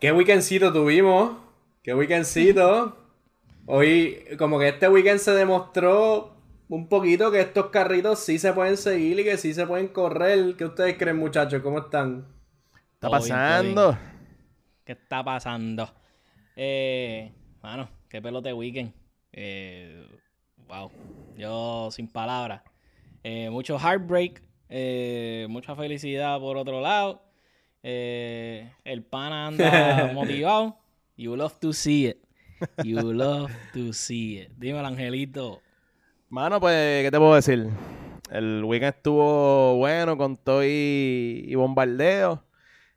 ¿Qué weekendcito tuvimos? ¿Qué weekendcito? Hoy, como que este weekend se demostró un poquito que estos carritos sí se pueden seguir y que sí se pueden correr. ¿Qué ustedes creen, muchachos? ¿Cómo están? ¿Está pasando? ¿Qué está pasando? Eh, bueno, qué pelote weekend. Eh, wow, yo sin palabras. Eh, mucho heartbreak, eh, mucha felicidad por otro lado. Eh, el pana anda motivado. You love to see it. You love to see it. Dímelo, Angelito. Mano, pues, ¿qué te puedo decir? El weekend estuvo bueno con todo y, y bombardeo.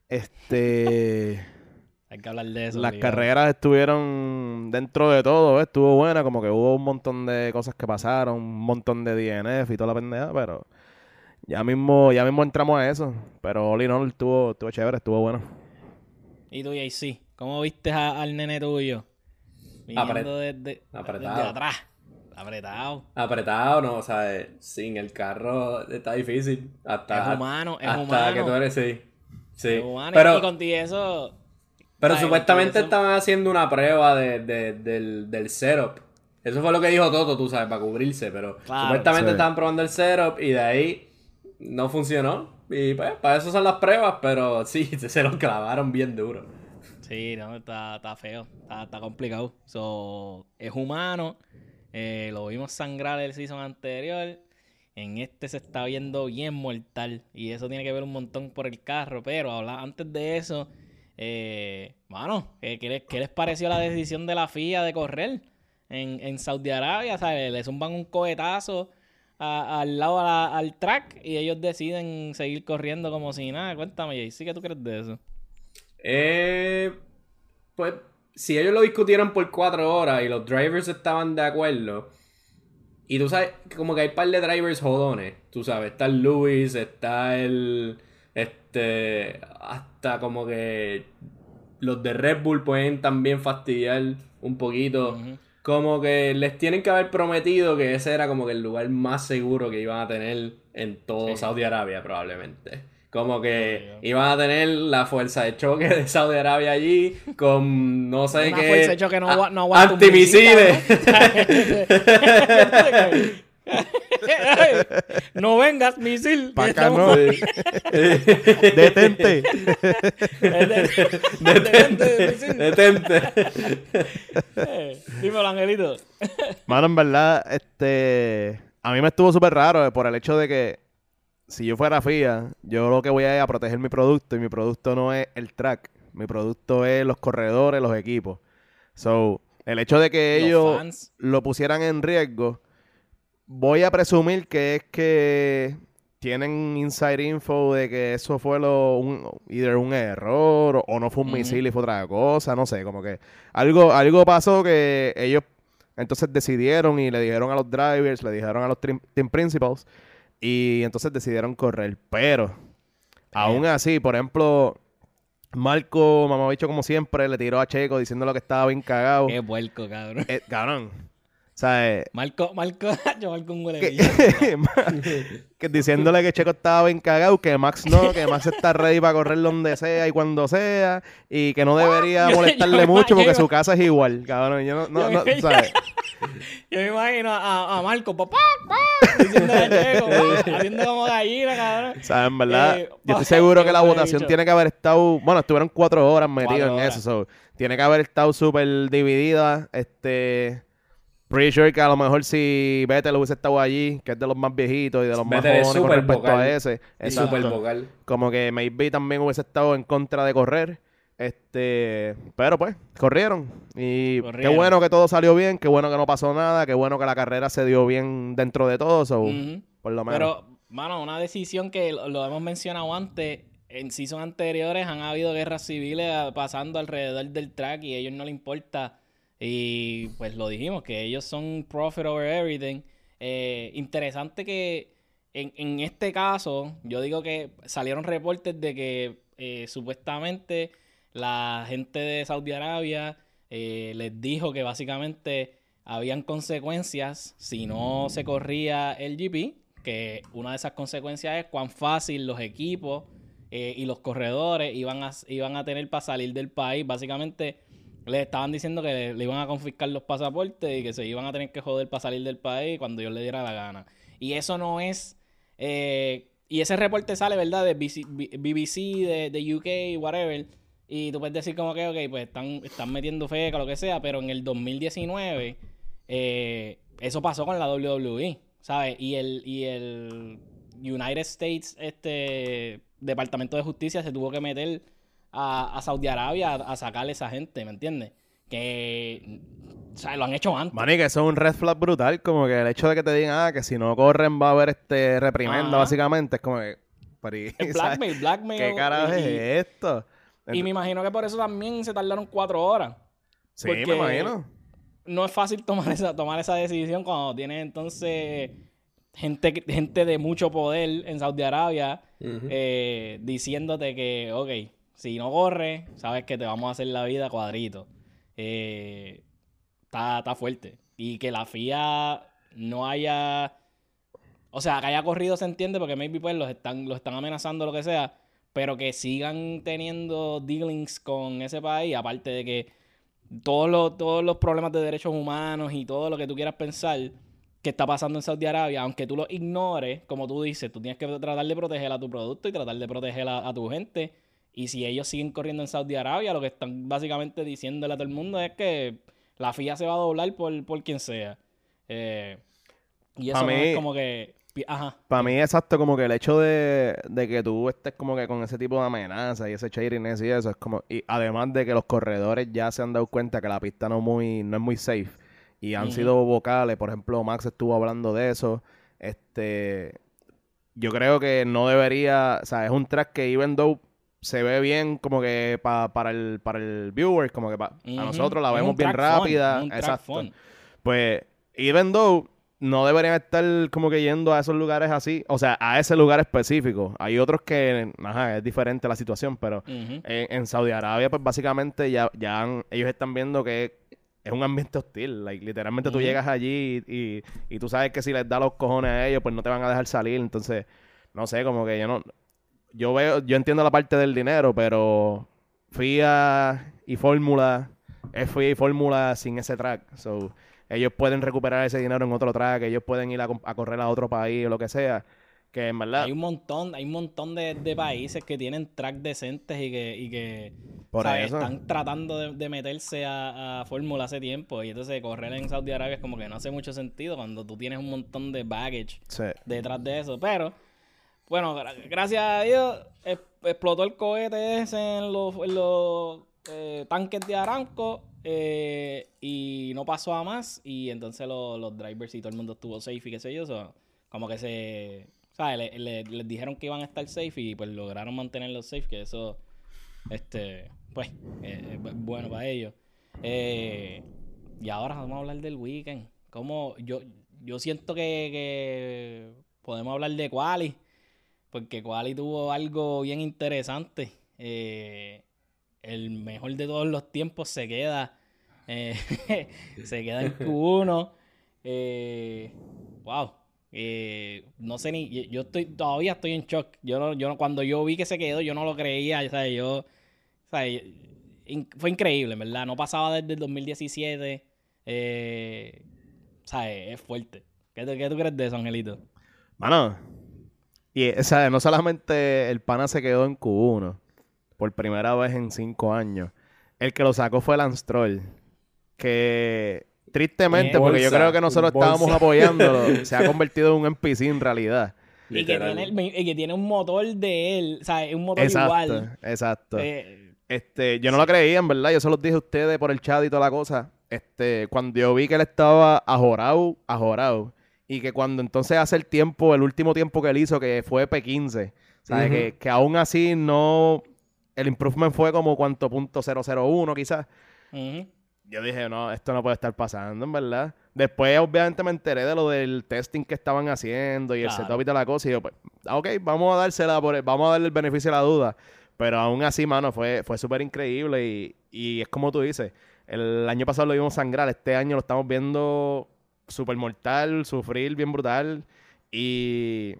Este. Hay que hablar de eso. Las carreras estuvieron dentro de todo, ¿ves? estuvo buena, como que hubo un montón de cosas que pasaron, un montón de DNF y toda la pendeja, pero ya mismo, ya mismo entramos a eso. Pero in all estuvo, estuvo chévere, estuvo bueno. ¿Y tú, JC? ¿Cómo viste a- al nene tuyo? Viniendo desde, apretado. desde atrás. Apretado. Apretado, no, o sea, eh, sin el carro está difícil. Hasta, Es humano, es hasta humano. que tú eres, sí. Sí. Es humano. Pero, y contigo eso... pero Ay, supuestamente eso- estaban haciendo una prueba de, de- del, del setup. Eso fue lo que dijo Toto, tú sabes, para cubrirse. Pero Claro. supuestamente Sí. estaban probando el setup y de ahí no funcionó. Y pues, para eso son las pruebas, pero sí, se lo clavaron bien duro. Sí, no, está, está feo, está, está complicado. So, es humano, eh, lo vimos sangrar el season anterior. En este se está viendo bien mortal. Y eso tiene que ver un montón por el carro. Pero habla, antes de eso, eh, mano, ¿qué, les, qué les pareció la decisión de la FIA de correr en, en Saudi Arabia? ¿sabes? Le zumban un cohetazo a- al lado la- al track y ellos deciden seguir corriendo como si nada. Cuéntame, Jay, ¿sí que tú crees de eso? Eh, pues, si ellos lo discutieron por cuatro horas y los drivers estaban de acuerdo, y tú sabes, como que hay un par de drivers jodones, tú sabes, está el Lewis, está el, este, hasta como que los de Red Bull pueden también fastidiar un poquito. Como que les tienen que haber prometido que ese era como que el lugar más seguro que iban a tener en todo Sí. Saudi Arabia, probablemente. Como que iban a tener la fuerza de choque de Saudi Arabia allí con no sé Una qué. fuerza de choque no, a- agua- no aguanta un Antimisiles. ¿no? vengas, misil. Acá no. Detente. Detente, misil. Detente. Eh, Dímelo, Angelito. Mano, en verdad, este. A mí me estuvo súper raro eh, por el hecho de que si yo fuera FIA, yo lo que voy a es a proteger mi producto y mi producto no es el track. Mi producto es los corredores, los equipos. So, el hecho de que Los ellos lo pusieran en riesgo, voy a presumir que es que tienen inside info de que eso fue lo, un, either un error o, o no fue un misil y fue otra cosa, no sé, como que algo, algo pasó que ellos entonces decidieron y le dijeron a los drivers, le dijeron a los team principals y entonces decidieron correr, pero aún así, por ejemplo, Marco, mamabicho como siempre, le tiró a Checo diciendo que estaba bien cagado. Qué puerco, cabrón. Eh, cabrón. Eh, Marco, Marco, yo Marco un huele que, que diciéndole que Checo estaba bien cagado, que Max no, que Max está ready para correr donde sea y cuando sea, y que no debería Yo- molestarle yo- mucho porque su casa es igual, cabrón. Yo no, no, no, ¿sabes? Yo me imagino a, a Marco, papá, papá, diciendo a Checo, haciendo como gallina, cabrón. O sea, en verdad, Eh, yo estoy seguro que la votación tiene que haber estado, bueno, estuvieron cuatro horas metidos en horas. eso, so, tiene que haber estado súper dividida, este... Pretty sure que a lo mejor si Vettel hubiese estado allí, que es de los más viejitos y de los más Vettel es jóvenes con respecto vocal. a ese. Exacto. super vocal. Como que maybe también hubiese estado en contra de correr. Este, pero pues, corrieron. Y Corrieron. qué bueno que todo salió bien, qué bueno que no pasó nada, qué bueno que la carrera se dio bien dentro de todo. so. Por lo menos. Pero, mano, una decisión que lo, lo hemos mencionado antes, en season anteriores han habido guerras civiles ah, pasando alrededor del track y a ellos no les importa. Y pues lo dijimos, que ellos son profit over everything. Eh, interesante que en, en este caso, yo digo que salieron reportes de que eh, supuestamente la gente de Saudi Arabia eh, les dijo que básicamente habían consecuencias si no se corría el GP, que una de esas consecuencias es cuán fácil los equipos eh, y los corredores iban a, iban a tener para salir del país. Básicamente le estaban diciendo que le, iban a confiscar los pasaportes y que se iban a tener que joder para salir del país cuando yo le diera la gana. Y eso no es... eh, y ese reporte sale, ¿verdad? De BC BBC, de, de UK, whatever. Y tú puedes decir como que, ok, pues están, están metiendo feca, lo que sea, pero en el 2019 eh, eso pasó con la WWE, ¿sabes? Y el, y el United States, este Departamento de Justicia se tuvo que meter a, a Saudi Arabia a, a sacarle a esa gente, ¿me entiendes? Que, o sea, lo han hecho antes. Mani, que eso es un red flag brutal. Como que el hecho de que te digan, ah, que si no corren va a haber este reprimenda, Ajá. básicamente. Es como que. ¿sabes? blackmail, blackmail. ¿Qué carajo es esto? Y me imagino que por eso también se tardaron cuatro horas. sí, me imagino. no es fácil tomar esa, tomar esa decisión cuando tienes entonces gente, gente de mucho poder en Saudi Arabia eh, diciéndote que, ok, si no corres, sabes que te vamos a hacer la vida cuadrito. Eh, está, está fuerte. Y que la FIA no haya... O sea, que haya corrido se entiende porque maybe pues los están, los están amenazando lo que sea, pero que sigan teniendo dealings con ese país, aparte de que todos los, todos los problemas de derechos humanos y todo lo que tú quieras pensar que está pasando en Saudi Arabia, aunque tú lo ignores, como tú dices, tú tienes que tratar de proteger a tu producto y tratar de proteger a, a tu gente. Y si ellos siguen corriendo en Saudi Arabia, lo que están básicamente diciéndole a todo el mundo es que la FIA se va a doblar por, por quien sea. Eh, y eso no mí- es como que... Ajá. Para mí, exacto, como que el hecho de, de que tú estés como que con ese tipo de amenazas y ese shadiness y eso, es como... Y además de que los corredores ya se han dado cuenta que la pista no, muy, no es muy safe y han sido vocales, por ejemplo, Max estuvo hablando de eso, este... Yo creo que no debería, o sea, es un track que even though se ve bien como que pa- para el para el viewer, como que pa- a nosotros la Es vemos bien fun, rápida, exacto. fun. Pues, even though no deberían estar como que yendo a esos lugares así, o sea, a ese lugar específico. Hay otros que, ajá, es diferente la situación, pero en, en Saudi Arabia, pues básicamente ya, ya han- ellos están viendo que es un ambiente hostil. Like, literalmente tú llegas allí y, y, y tú sabes que si les da los cojones a ellos, pues no te van a dejar salir. Entonces, no sé, como que yo no. Yo veo, yo entiendo la parte del dinero, pero FIA y Fórmula es FIA y Fórmula sin ese track. So, ellos pueden recuperar ese dinero en otro track, ellos pueden ir a, a correr a otro país o lo que sea. Que en verdad, Hay un montón, hay un montón de, de países que tienen track decentes y que, y que Por ¿sabes? eso. están tratando de, de meterse a, a Fórmula hace tiempo. Y entonces correr en Saudi Arabia es como que no hace mucho sentido cuando tú tienes un montón de baggage sí. detrás de eso. Pero, bueno, gra- gracias a Dios, explotó el cohete ese en los, eh, tanques de Aramco eh, y no pasó a más. Y entonces lo- los drivers y todo el mundo estuvo safe y qué sé yo. so, como que se. ¿Sabes? Le- le- les dijeron que iban a estar safe y pues lograron mantenerlos safe, que eso. Este. Pues, eh, bueno para ellos. Eh, y ahora vamos a hablar del weekend. Como yo, yo siento que, que podemos hablar de Quali, porque Quali tuvo algo bien interesante. Eh, el mejor de todos los tiempos se queda, eh, se queda en Q1. Eh, wow. Eh, no sé ni, yo, estoy, todavía estoy en shock. Yo no, yo no- cuando yo vi que se quedó, yo no lo creía. O yo, fue increíble, verdad. No pasaba desde el 2017. Eh, o sea, es fuerte. ¿Qué, qué tú crees de eso, Angelito? Mano, y o sea, no solamente el pana se quedó en Q1 por primera vez en cinco años. El que lo sacó fue Lance Troll. Que tristemente, porque yo creo que nosotros estábamos apoyándolo, se ha convertido en un NPC en realidad. Y que, tiene, el- y que tiene un motor de él, o sea, es un motor Exacto, igual. exacto. Eh, Este, yo no lo creía, en verdad. Yo se los dije a ustedes por el chat y toda la cosa. Este, cuando yo vi que él estaba ajorado, ajorado. Y que cuando entonces hace el tiempo, el último tiempo que él hizo, que fue P15. ¿Sabes? Que, que aún así no. El improvement fue como cuánto punto 001 quizás. Yo dije, no, esto no puede estar pasando, en verdad. Después, obviamente, me enteré de lo del testing que estaban haciendo y el Claro. setup y toda la cosa. Y yo, pues, ah, ok, vamos a dársela, por el- vamos a darle el beneficio de la duda. Pero aún así, mano, fue, fue súper increíble. Y, y es como tú dices, el año pasado lo vimos sangrar, este año lo estamos viendo súper mortal, sufrir bien brutal. Y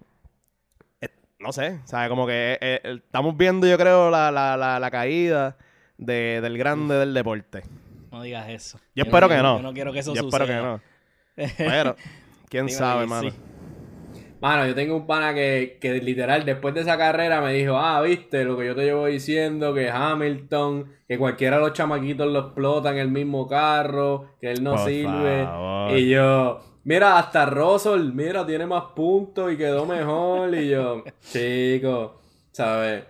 es- no sé, ¿sabes? Como que eh, eh, estamos viendo, yo creo, la, la, la, la caída de- del grande del deporte. No digas eso. Yo espero que no. Yo no quiero que eso Yo suceda. espero que no. Pero, quién Dígame sabe, que mano. sí. Mano, yo tengo un pana que, que literal después de esa carrera me dijo, ah, viste lo que yo te llevo diciendo, que Hamilton, que cualquiera de los chamaquitos lo explota en el mismo carro, que él no Por sirve. favor. Y yo, mira, hasta Russell, mira, tiene más puntos y quedó mejor. Y yo, chico, ¿sabes?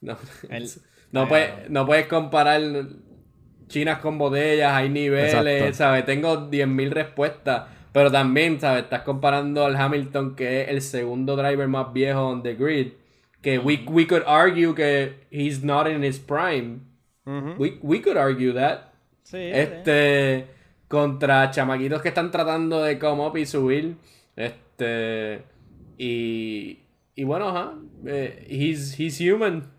No, El- no, puedes, no puedes comparar chinas con botellas, hay niveles, Exacto. ¿sabes? Tengo 10.000 respuestas. Pero también, ¿sabes? Estás comparando al Hamilton, que es el segundo driver más viejo on the grid. Que we, we could argue que he's not in his prime. We, we could argue that. Sí, Este. Contra chamaquitos que están tratando de come up y subir. Este. Y. Y bueno, ajá. eh, he's, he's human.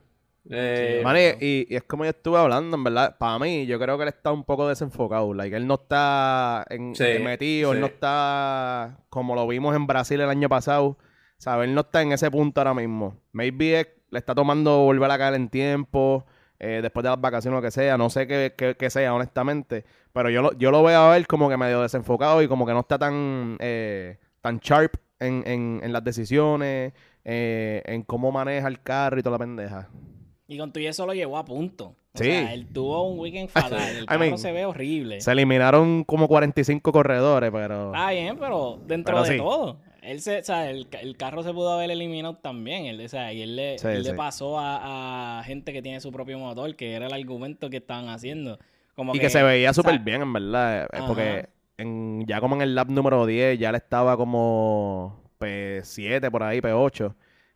Eh, y, y- y es como yo estuve hablando, en verdad. Para mí, yo creo que él está un poco desenfocado. Like, él no está en, Sí, metido, él no está como lo vimos en Brasil el año pasado. ¿Sabes? Él no está en ese punto ahora mismo. Maybe es- le está tomando volver a caer en tiempo, eh, después de las vacaciones o lo que sea. No sé qué, qué- qué sea, honestamente. Pero yo lo, yo lo veo a ver como que medio desenfocado y como que no está tan, eh, tan sharp en, en- en las decisiones, eh, en cómo maneja el carro y toda la pendeja. Y con tu y eso lo llevó a punto. O Sí. sea, él tuvo un weekend fatal. El I carro mean, se ve horrible. Se eliminaron como 45 corredores, pero... Está bien, pero dentro Pero de sí. todo. Él se, o sea, el, el carro se pudo haber eliminado también. Él, o sea, y él le, Sí, él le sí. pasó a, a gente que tiene su propio motor, que era el argumento que estaban haciendo. Como y que se veía súper bien, en verdad. eh, Ajá. Porque en, ya como en el lap número 10 ya le estaba como P7 por ahí, P8.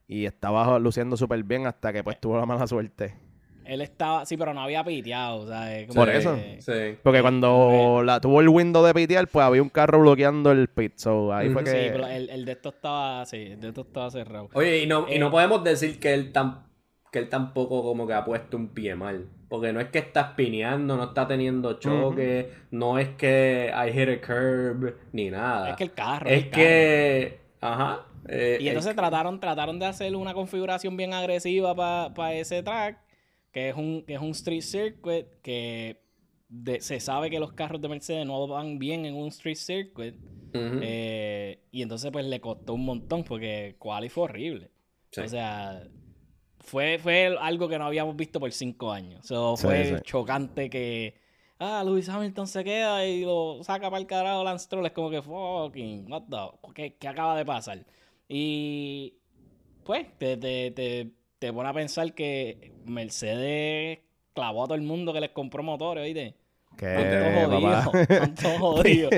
Y estaba luciendo súper bien hasta que pues tuvo la mala suerte. Él estaba, sí, pero no había piteado, o sea, como Por que- eso. Sí. Porque cuando la, tuvo el window de pitear, pues había un carro bloqueando el pit. So ahí fue que... Sí, pero el, el de esto estaba, sí, el de esto estaba cerrado. Oye, y no, y Eh, no podemos decir que él tan, que él tampoco como que ha puesto un pie mal. Porque no es que está espineando, no está teniendo choque, no es que I hit a curb, ni nada. Es que el carro. Es el que. Ajá. Eh, Y entonces es- trataron, trataron de hacer una configuración bien agresiva para ese track, que es un, que es un street circuit, que de- se sabe que los carros de Mercedes no van bien en un street circuit. Eh, y entonces pues le costó un montón porque quali fue horrible. Sí. O sea, fue, fue algo que no habíamos visto por cinco años. So, Sí, fue sí. chocante que... Ah, Lewis Hamilton se queda y lo saca para el carajo Lance Stroll. Es como que fucking, what the... ¿Qué, qué acaba de pasar? Y pues te, te, te, te pone a pensar que Mercedes clavó a todo el mundo que les compró motores, ¿oíste? ¿Qué, Están todos papá? jodidos. Todos jodidos.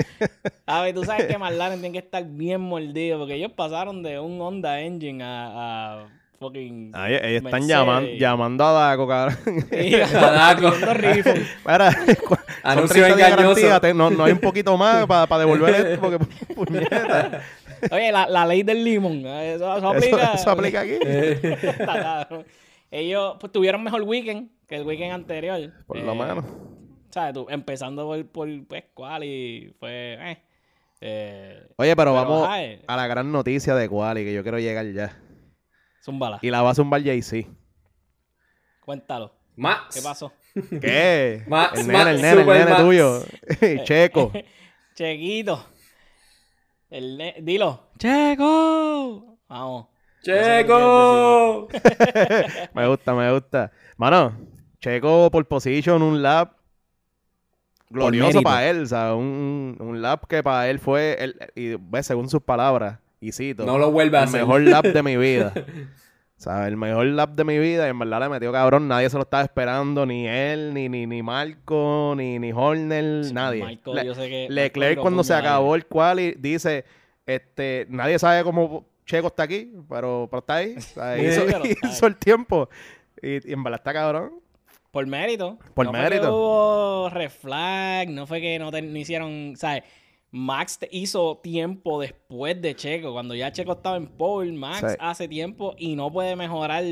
A ver, tú sabes que McLaren tiene que estar bien mordido porque ellos pasaron de un Honda Engine a, a fucking. Ay, ellos están llaman- llamando a Daco, cabrón. Daco. refund. Mira, cu- son Anuncio 30 de engañoso. garantía, te- no, no hay un poquito más para devolver esto porque puñeta. Oye, la, la ley del limón. ¿eh? Eso, eso aplica. eso aplica aquí. Cabrón. Ellos pues, tuvieron mejor weekend que el weekend anterior. Por lo Eh, menos. ¿Sabes? Tú, empezando por, por pues, cual y fue. Eh, eh, Oye, pero, pero, vamos eh. a la gran noticia de Quali, que yo quiero llegar ya. zúmbala. Y la va a zumbar Jay-Z. Cuéntalo. Max. ¿Qué pasó? ¿Qué? Max, el nene, Max, el nene, el Super nene Max. tuyo. Checo. Chequito. El ne- Dilo. Checo. Vamos. ¡Checo! Me gusta, me gusta. Mano, Checo por position, un lap glorioso para él, o sea, un, un lap que para él fue, el, y según sus palabras, y cito, No lo vuelve a el hacer. mejor lap de mi vida. Sea, el mejor lap de mi vida, y en verdad le metió cabrón, nadie se lo estaba esperando, ni él, ni, ni, ni Marco, ni, ni Horner, nadie. Michael, Le- yo sé que Leclerc cuando se acabó el quali dice, este, nadie sabe cómo Checo está aquí, pero, pero está ahí. O sea, Sí, hizo, pero está hizo el tiempo. Y, y en verdad está cabrón. Por mérito. Por no Fue mérito. que hubo red flag, no fue que no, te- no hicieron, ¿sabes? Max hizo tiempo después de Checo. Cuando ya Checo estaba en pole, Max Sí. hace tiempo y no puede mejorar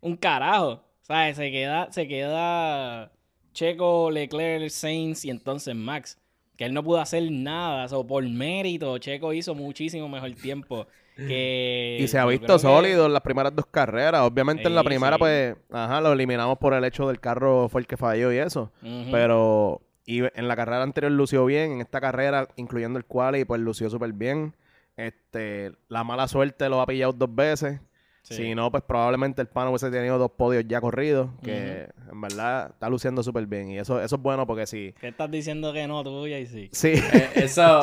un carajo. ¿Sabes? Se queda, se queda Checo, Leclerc, Sainz y entonces Max. Que él no pudo hacer nada. So, por mérito, Checo hizo muchísimo mejor tiempo. que Y se ha visto que- sólido en las primeras dos carreras. Obviamente en la primera, sí. pues, ajá, lo eliminamos por el hecho del carro fue el que falló y eso. Pero y en la carrera anterior lució bien, en esta carrera, incluyendo el quali, pues lució súper bien. Este, la mala suerte lo ha pillado dos veces. Sí. Si no, pues probablemente el pano hubiese tenido dos podios ya corridos, que en verdad está luciendo súper bien. Y eso, eso es bueno porque sí. ¿Qué estás diciendo que no, tuya y sí? Sí, Eh, eso,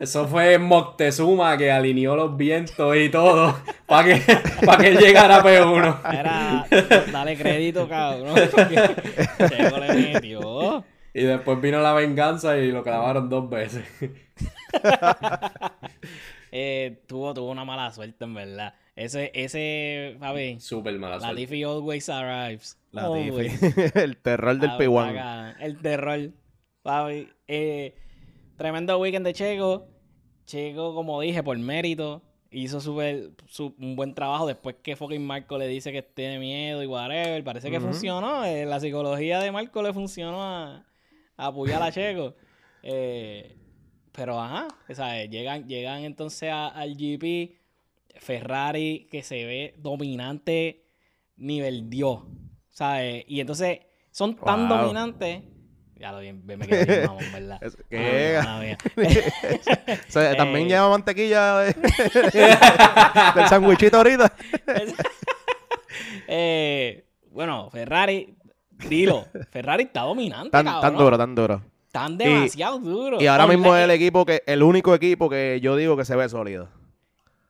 eso fue Moctezuma que alineó los vientos y todo para que, pa' que llegara a P1. Era, dale crédito, cabrón. porque Checo le metió. Y después vino la venganza y lo clavaron dos veces. Eh, tuvo, tuvo una mala suerte, en verdad. Ese, ese, Fabi, Súper mala suerte. Latifi always arrives. la Always. Tiffy. el terror del Ah, P1. acá, El terror. Fabi. Eh, tremendo weekend de Checo. Checo, como dije, por mérito, hizo súper su- un buen trabajo después que fucking Marco le dice que tiene miedo y whatever. Parece que funcionó. eh, la psicología de Marco le funcionó a apoyar a Checo. Eh, pero ajá, sea, llegan, llegan entonces a- al GP. Ferrari que se ve dominante nivel Dios. ¿Sabes? Y entonces son tan Wow. dominantes. Ya lo vi, me quedé bien mamón, ¿verdad? Ah, ¿qué? O sea, también Eh. lleva mantequilla de- del sandwichito ahorita. Eh, bueno, Ferrari, dilo, Ferrari está dominante, Tan, cabrón. tan duro, tan duro. Tan demasiado duro. Y ahora Con mismo es el equipo que, el único equipo que yo digo que se ve sólido.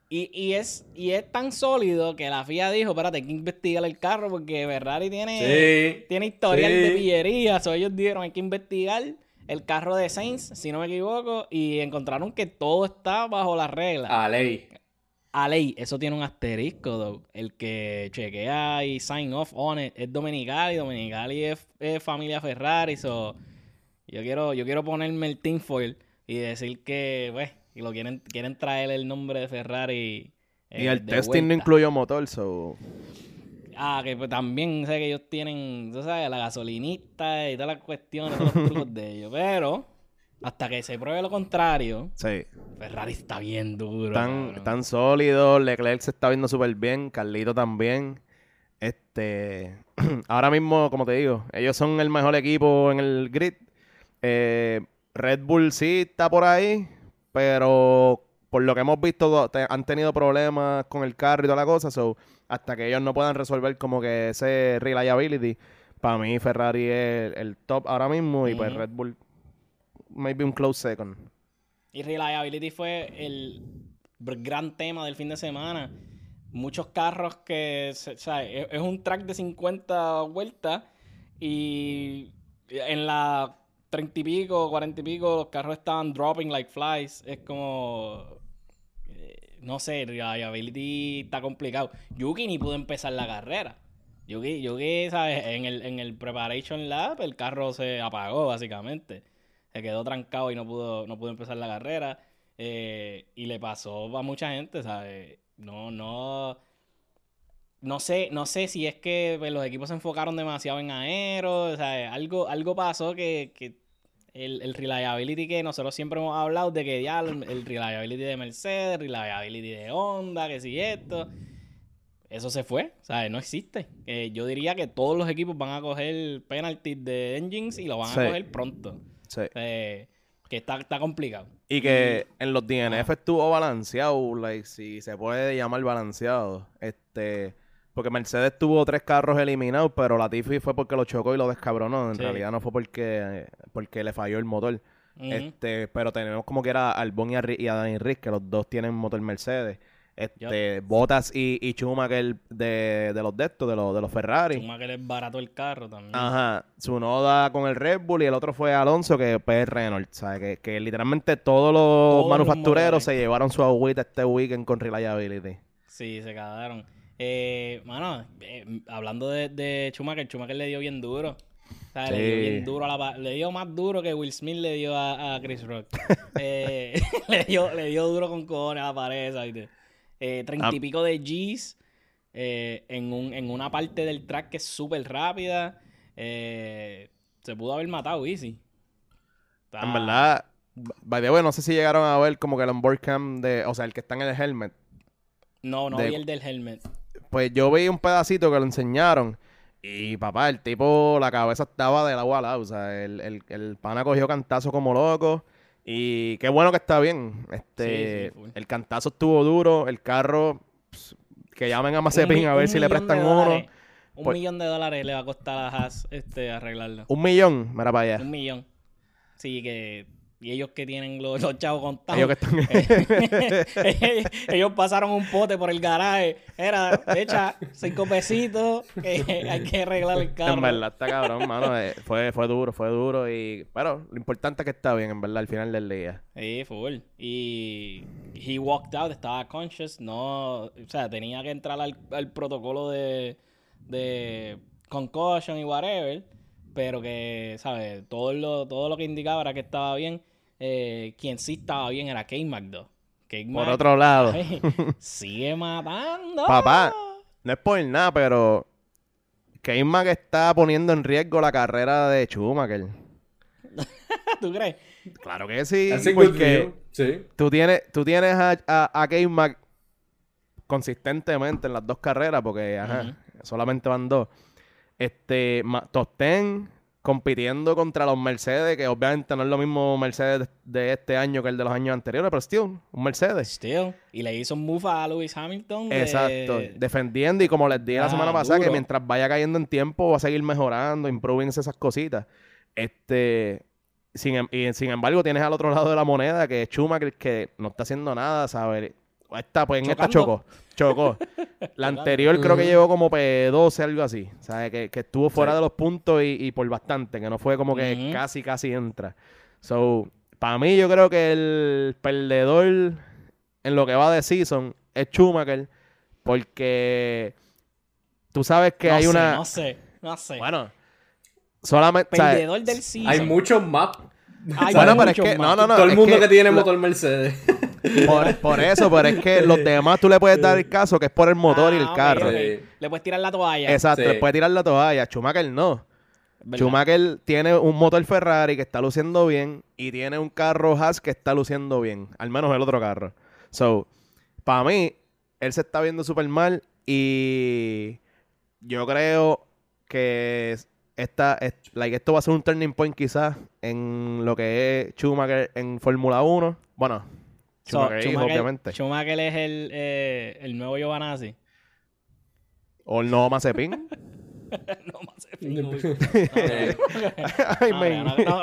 Y, y es, y es tan sólido que la FIA dijo, espérate, hay que investigar el carro porque Ferrari tiene, Sí. tiene historial sí. de pillería. So, ellos dijeron, hay que investigar el carro de Sainz, si no me equivoco, y encontraron que todo está bajo las reglas. A ley. A ley, eso tiene un asterisco. El que chequea y sign off on it es Domenicali. Domenicali es, es familia Ferrari. So, yo quiero, yo quiero ponerme el tinfoil y decir que, pues, y lo quieren, quieren traer el nombre de Ferrari. y eh, el de testing no incluyó motor, so... Ah, que pues, también sé que ellos tienen, tú sabes, la gasolinista y todas las cuestiones, todos los trucos de ellos. Pero, hasta que se pruebe lo contrario, Sí. Ferrari está bien duro. Tan, tan sólido. Leclerc se está viendo súper bien. Carlito también. Este. Ahora mismo, como te digo, ellos son el mejor equipo en el grid. Eh, Red Bull sí está por ahí. Pero por lo que hemos visto, han tenido problemas con el carro y toda la cosa. So, hasta que ellos no puedan resolver como que ese reliability, para mí Ferrari es el, top ahora mismo. Y pues. Red Bull, maybe un close second. Y reliability fue el gran tema del fin de semana. Muchos carros que, es, es un track de 50 vueltas y en la 30 y pico, 40 y pico, los carros estaban dropping like flies. Es como, eh, no sé, reliability está complicado. Yuki ni pudo empezar la carrera. Yuki, Yuki ¿sabes? En el, en el preparation lap el carro se apagó básicamente se quedó trancado y no pudo, no pudo empezar la carrera. eh, y le pasó a mucha gente, ¿sabes? No, no. No sé, no sé si es que pues, los equipos se enfocaron demasiado en aero. Sea, algo, algo pasó que, que el, el reliability que nosotros siempre hemos hablado de que ya el, el reliability de Mercedes, el reliability de Honda, que si esto. Eso se fue, ¿sabes? No existe. Eh, yo diría que todos los equipos van a coger penalties de engines y lo van Sí. a coger pronto. Sí. Eh, que está, está complicado. Y que en los DNF Ah. estuvo balanceado, like, si se puede llamar balanceado. Este, porque Mercedes tuvo tres carros eliminados, pero Latifi fue porque lo chocó y lo descabronó. En Sí. realidad no fue porque, porque le falló el motor. Este, pero tenemos como que era a Albon y a, y a Dani Rick, que los dos tienen motor Mercedes. Este, Bottas y, y Schumacher de, de los de estos, de los, de los Ferrari. Schumacher es barato el carro también. Ajá, Tsunoda con el Red Bull y el otro fue Alonso, que es Renault. ¿sabes? Que, que literalmente todos los manufactureros se llevaron su agüita este weekend con reliability. Sí, se quedaron. Eh, mano, eh, hablando de, de Schumacher, Schumacher le dio bien duro. O sea, le dio bien duro a la Le dio más duro que Will Smith le dio a, a Chris Rock. Eh, le, dio, le dio duro con cojones a la pared, ¿sabes? Eh, treinta y Ah. pico de G's eh, en, un, en una parte del track que es súper rápida. Eh, se pudo haber matado easy. Está- En verdad, by the way, no sé si llegaron a ver como que el onboard cam de, o sea, el que está en el helmet. No, no De- vi el del helmet. Pues yo vi un pedacito que lo enseñaron. Y papá, el tipo, la cabeza estaba del agua al lado. O sea, el, el, el pana cogió cantazo como loco. Y qué bueno que está bien. Este, Sí, sí, full. el cantazo estuvo duro. El carro, pues, que llamen a Mazepin a ver si le prestan uno. Un millón de dólares le va a costar a Haas este, arreglarlo. Un millón, mira para allá. Un millón. Sí, que. Y ellos que tienen los, los chavos contados. Ellos que están... ellos pasaron un pote por el garaje. Era, echa cinco pesitos. Que hay que arreglar el carro. En verdad, está cabrón, mano. eh, fue, fue duro, fue duro. y Pero lo importante es que está bien, en verdad, al final del día. Sí, full. Y he walked out, estaba conscious, no, o sea, tenía que entrar al, al protocolo de, de concussion y whatever, pero que, ¿sabes? Todo lo, todo lo que indicaba era que estaba bien. Eh, quien sí estaba bien era K-Mac, though. K-Mac, Por otro lado, ay, sigue matando. Papá. no es por nada, pero K-Mac está poniendo en riesgo la carrera de Schumacher. ¿Tú crees? Claro que sí, That's a good porque. Sí. tú tienes, tú tienes a, a, a K-Mac consistentemente en las dos carreras, porque ajá, solamente van dos. Este, top 10 compitiendo contra los Mercedes, que obviamente no es lo mismo Mercedes de, este año que el de los años anteriores, pero still, un Mercedes. Still. Y le hizo un move a Lewis Hamilton. de- Exacto, defendiendo y como les dije la Ah, semana pasada, que mientras vaya cayendo en tiempo va a seguir mejorando, improving esas cositas. Este, sin, em- y sin embargo tienes al otro lado de la moneda que es Schumacher que no está haciendo nada, ¿sabes? Esta, pues en esta chocó, chocó. La anterior creo que llegó como P12, algo así, ¿sabes? Que, que estuvo fuera Sí. de los puntos y, y por bastante, que no fue como que casi, casi entra. So, para mí yo creo que el perdedor en lo que va de season es Schumacher porque tú sabes que no hay sé, una No sé, no sé. bueno solamente o sea, Perdedor del season. Hay muchos más. Hay Bueno, pero es que- más. no, no, no, Todo el mundo que que, tiene la- motor Mercedes. Por, por eso pero es que los demás tú le puedes dar el caso que es por el motor y el Ah, carro. Le puedes tirar la toalla. exacto Sí. le puedes tirar la toalla Schumacher no ¿verdad? Schumacher tiene un motor Ferrari que está luciendo bien y tiene un carro Haas que está luciendo bien, al menos el otro carro. So, para mí, él se está viendo súper mal y yo creo que esta, es- like, esto va a ser un turning point quizás en lo que es Schumacher en Fórmula 1. Bueno, Schumacher, Schumacher- obviamente. Schumacher es el, eh, el nuevo Giovanazzi. O el nuevo Mazepin. no se Ay,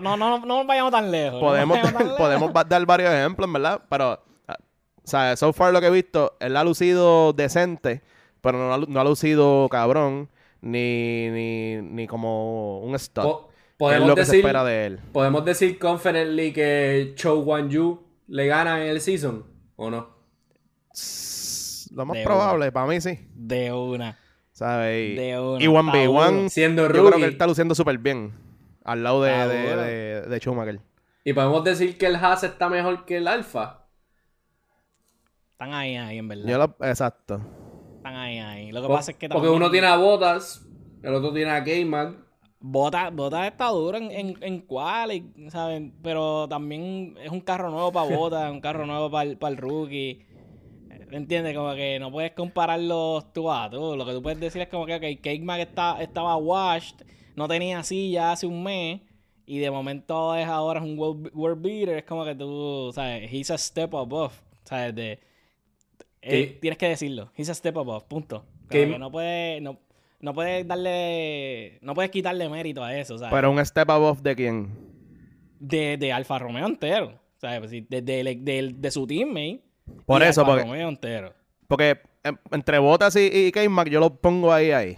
No, no, no, vayamos tan lejos. podemos, vayamos tan lejos. podemos dar varios ejemplos, verdad, pero, ah, o sea, so far lo que he visto, él ha lucido decente, pero no ha, lu- no ha lucido cabrón, ni, ni, ni como un po- que es podemos, lo que se decir, espera de él. podemos decir confidently que Cho Wan Yu le gana en el season, ¿o no? Lo más De probable, para mí sí. De una. ¿Sabes? Y, De una. y 1v1, Siendo yo creo que rookie. él está luciendo súper bien al lado de, de, de- de Schumacher. Y podemos decir que el Haas está mejor que el Alfa. Están ahí, ahí, en verdad. Yo lo- exacto. Están ahí, ahí. Lo que pasa es que Porque también- uno tiene a Botas, el otro tiene a K-Mac. Bota, Bota está duro en, en, en quali, ¿saben? Pero también es un carro nuevo para Bota, un carro nuevo para el, para el rookie. ¿Entiendes? Como que no puedes compararlos tú a tú. Lo que tú puedes decir es como que, ok, Cake Mac está, estaba washed, no tenía silla hace un mes, y de momento es ahora es un world, world beater. Es como que tú, ¿sabes? He's a step above, ¿sabes? De, eh, tienes que decirlo. He's a step above, punto. Como que no puedes, no, no puedes darle, no puedes quitarle mérito a eso, ¿sabes? Pero un step above de quién? de, de Alfa Romeo entero. ¿Sabes? Pues de, de, de- su teammate. Por y eso, Alfa porque- Romeo entero. Porque em, entre Botas y, y K-Mac yo lo pongo ahí, ahí.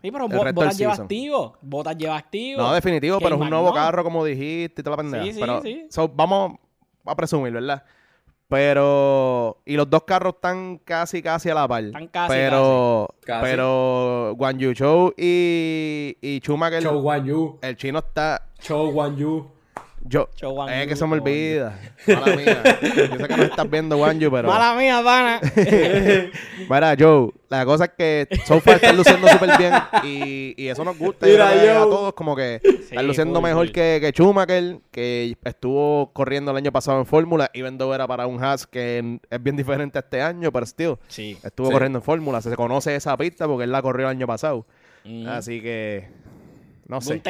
Sí, pero Botas lleva season. activo. Botas lleva activo. No, definitivo, pero es un nuevo no. carro, como dijiste, y toda la pendeja. Sí, sí, pero, sí. so, vamos a presumir, ¿verdad? Pero. Y los dos carros están casi, casi a la par. Están casi, pero. casi. Pero. Guan Yu Chou y. Y Schumacher. Cho Wan Yu. El chino está. Cho Wan Yu. Yo, es que Yu, se me olvida. Mala mía. Yo sé que no estás viendo Wanju, pero. Mala mía, pana. Mira, Joe, la cosa es que so far están luciendo súper bien y, y eso nos gusta yo Mira, que a todos, como que están luciendo mejor que, que Schumacher, que estuvo corriendo el año pasado en Fórmula, even though era para un Haas que es bien diferente a este año, pero still, Sí. estuvo Sí. corriendo en Fórmula, se conoce esa pista porque él la corrió el año pasado. Mm. Así que, no sé.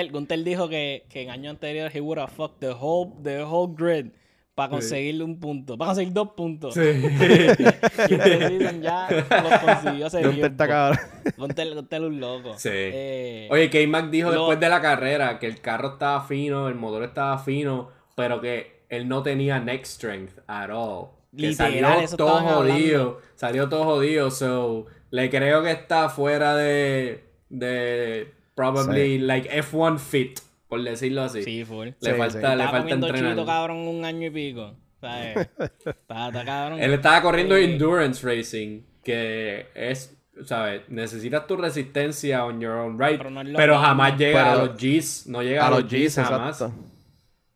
Dijo que, que en año anterior he would have fucked the whole, the whole grid para conseguirle un punto, para conseguir dos puntos. Y este season ya los consiguió hace tiempo. está cabrón. Gunther es un loco. Sí. Eh, Oye, K-Mac dijo Lo- después de la carrera que el carro estaba fino, el motor estaba fino, pero que él no tenía neck strength at all. Que Literal, salió eso todo jodido. Salió todo jodido. So, le creo que está fuera de. de. Probably like F1 fit, por decirlo así. sí, full. Le Sí, falta, sí. le Estaba falta entrenar. chito, cabrón, un año y pico. ¿Sabes? está, está cabrón. Él estaba corriendo endurance racing, que es, ¿sabes? Necesitas tu resistencia on your own right, Pero pero, no es lo jamás mismo. llega Pero- a los G's, no llega A los G's, jamás. exacto.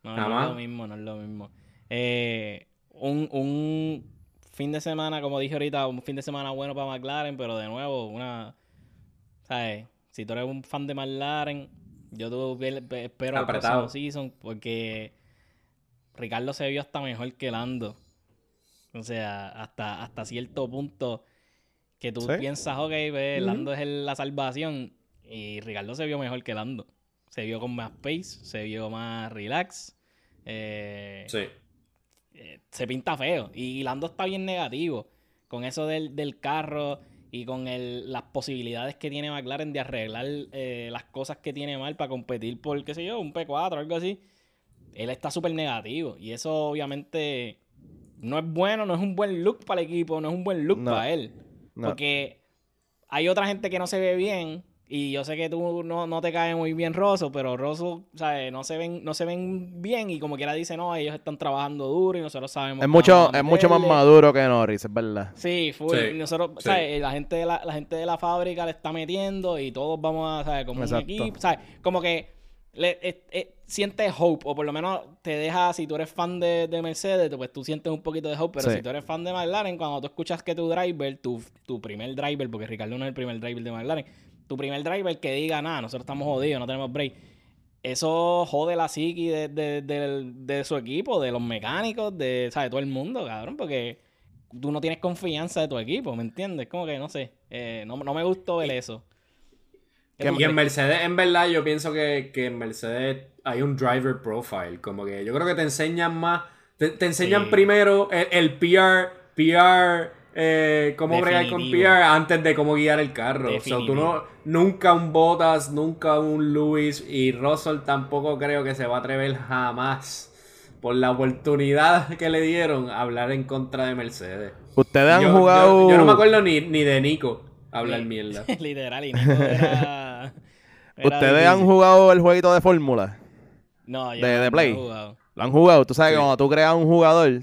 No, no es lo mismo, no es lo mismo. Eh, un, un fin de semana, como dije ahorita, un fin de semana bueno para McLaren, pero de nuevo, una. ¿Sabes? Si tú eres un fan de McLaren, yo tú ve- ve- espero el Apretado. próximo season porque Ricardo se vio hasta mejor que Lando. O sea, hasta, hasta cierto punto que tú Sí. piensas, ok, ve, Lando es el- la salvación. Y Ricardo se vio mejor que Lando. Se vio con más pace, se vio más relax. eh, Sí. eh, se pinta feo. Y Lando está bien negativo con eso del, del carro y con el- las posibilidades que tiene McLaren de arreglar eh, las cosas que tiene mal para competir por, qué sé yo, un P4 o algo así. Él está súper negativo. Y eso obviamente no es bueno, no es un buen look para el equipo, no es un buen look No. para él. No. Porque hay otra gente que no se ve bien. Y yo sé que tú no, no te cae muy bien Rosso, pero Rosso, ¿sabes? No se ven, no se ven bien y como quiera dice, no, ellos están trabajando duro y nosotros sabemos Es que mucho, es mucho más meterle". maduro que Norris, es verdad. Sí, full. Sí, Y nosotros, sí. ¿sabes? La gente, de la, la gente de la fábrica le está metiendo y todos vamos a, ¿sabes? Como Exacto. un equipo, ¿sabes? Como que le, eh, eh, sientes hope, o por lo menos te deja, si tú eres fan de, de Mercedes, pues tú sientes un poquito de hope, pero Sí. si tú eres fan de McLaren, cuando tú escuchas que tu driver, tu, tu primer driver, porque Ricardo no es el primer driver de McLaren, tu primer driver que diga, nada, nosotros estamos jodidos, no tenemos break. Eso jode la psiqui de, de, de- de su equipo, de los mecánicos, de, ¿sabes? Todo el mundo, cabrón, porque tú no tienes confianza de tu equipo, ¿me entiendes? Como que, no sé, eh, no, no me gustó ver eso. ¿Qué tú Y en? Mercedes, en verdad, yo pienso que, que en Mercedes hay un driver profile. Como que yo creo que te enseñan más. Te, te enseñan Sí. primero el, el PR, PR, eh, cómo bregar con. PR antes de cómo guiar el carro. O sea, tú no, nunca un Bottas, nunca un Lewis y Russell tampoco creo que se va a atrever jamás por la oportunidad que le dieron a hablar en contra de Mercedes. Ustedes han Yo- jugado. Yo, yo no me acuerdo ni, ni de Nico hablar Sí. mierda. Literal, y Nico era- era Ustedes han jugado el jueguito de fórmula. No, yo de- no- de no Play? he jugado. Lo han jugado. Tú sabes Sí. que cuando tú creas un jugador,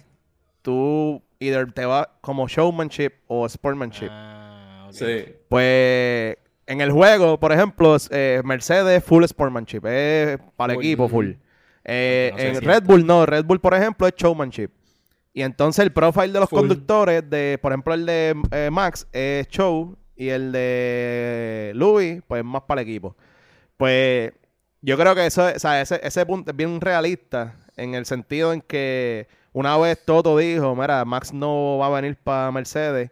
tú either te va como showmanship o sportsmanship. Ah. Sí. Pues en el juego, por ejemplo, es, eh, Mercedes full sportsmanship, es para el Full. equipo full. Eh, No sé en si Red Bull no, Red Bull por ejemplo es showmanship. Y entonces el profile de los Full. conductores, de por ejemplo el de eh, Max es show y el de Louis pues más para el equipo. Pues yo creo que eso, es- o sea, ese, ese punto es bien realista en el sentido en que una vez Toto dijo, mira, Max no va a venir para Mercedes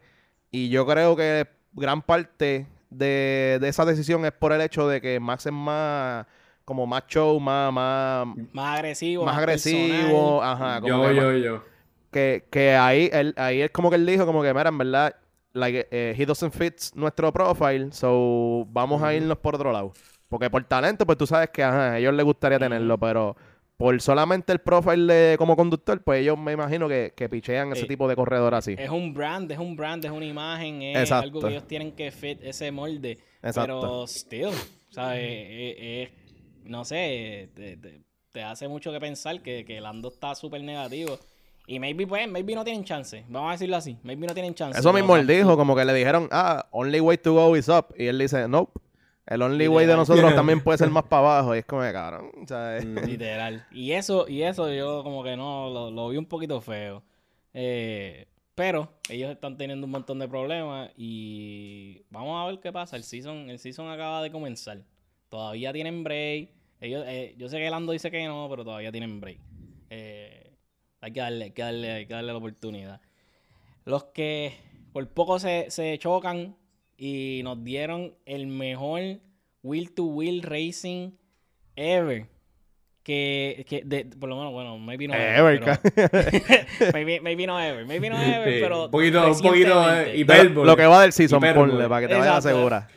y yo creo que gran parte de, de esa decisión es por el hecho de que Max es más como más show, más, más, Más agresivo. más personal. agresivo, ajá, como Yo, que, yo, yo. que, que ahí él, ahí es como que él dijo como que mira, en verdad like, eh, he doesn't fit nuestro profile, so vamos a irnos por otro lado. Porque por talento, pues tú sabes que ajá, a ellos les gustaría tenerlo, pero por solamente el profile de, como conductor, pues ellos me imagino que, que pichean ese Sí. tipo de corredor así. Es un brand, es un brand, es una imagen, es Exacto. algo que ellos tienen que fit ese molde. Exacto. Pero still, ¿sabes? Eh, eh, no sé, te, te- te hace mucho que pensar que, que Lando está súper negativo. Y maybe, pues, maybe no tienen chance. Vamos a decirlo así. Maybe no tienen chance. Eso mismo él dijo, como que le dijeron, ah, only way to go is up. Y él dice, nope. El only way de nosotros también puede ser más para abajo. Y es como, cabrón. sea, eh, Literal. Y eso, y eso yo como que no, lo, lo vi un poquito feo. Eh, pero ellos están teniendo un montón de problemas y vamos a ver qué pasa. El season, el season acaba de comenzar. Todavía tienen break. Ellos, eh, yo sé que Lando dice que no, pero todavía tienen break. Eh, hay que darle, hay que darle, hay que darle la oportunidad. Los que por poco se, se chocan y nos dieron el mejor wheel to wheel racing ever. Que, que de, por lo menos, bueno, maybe no Ever, ever. maybe, maybe no ever. Maybe no ever, Sí, pero. un poquito, un poquito eh, hipérbole. lo que va del season, Hipérbole. ponle, para que te vayas Exacto. segura.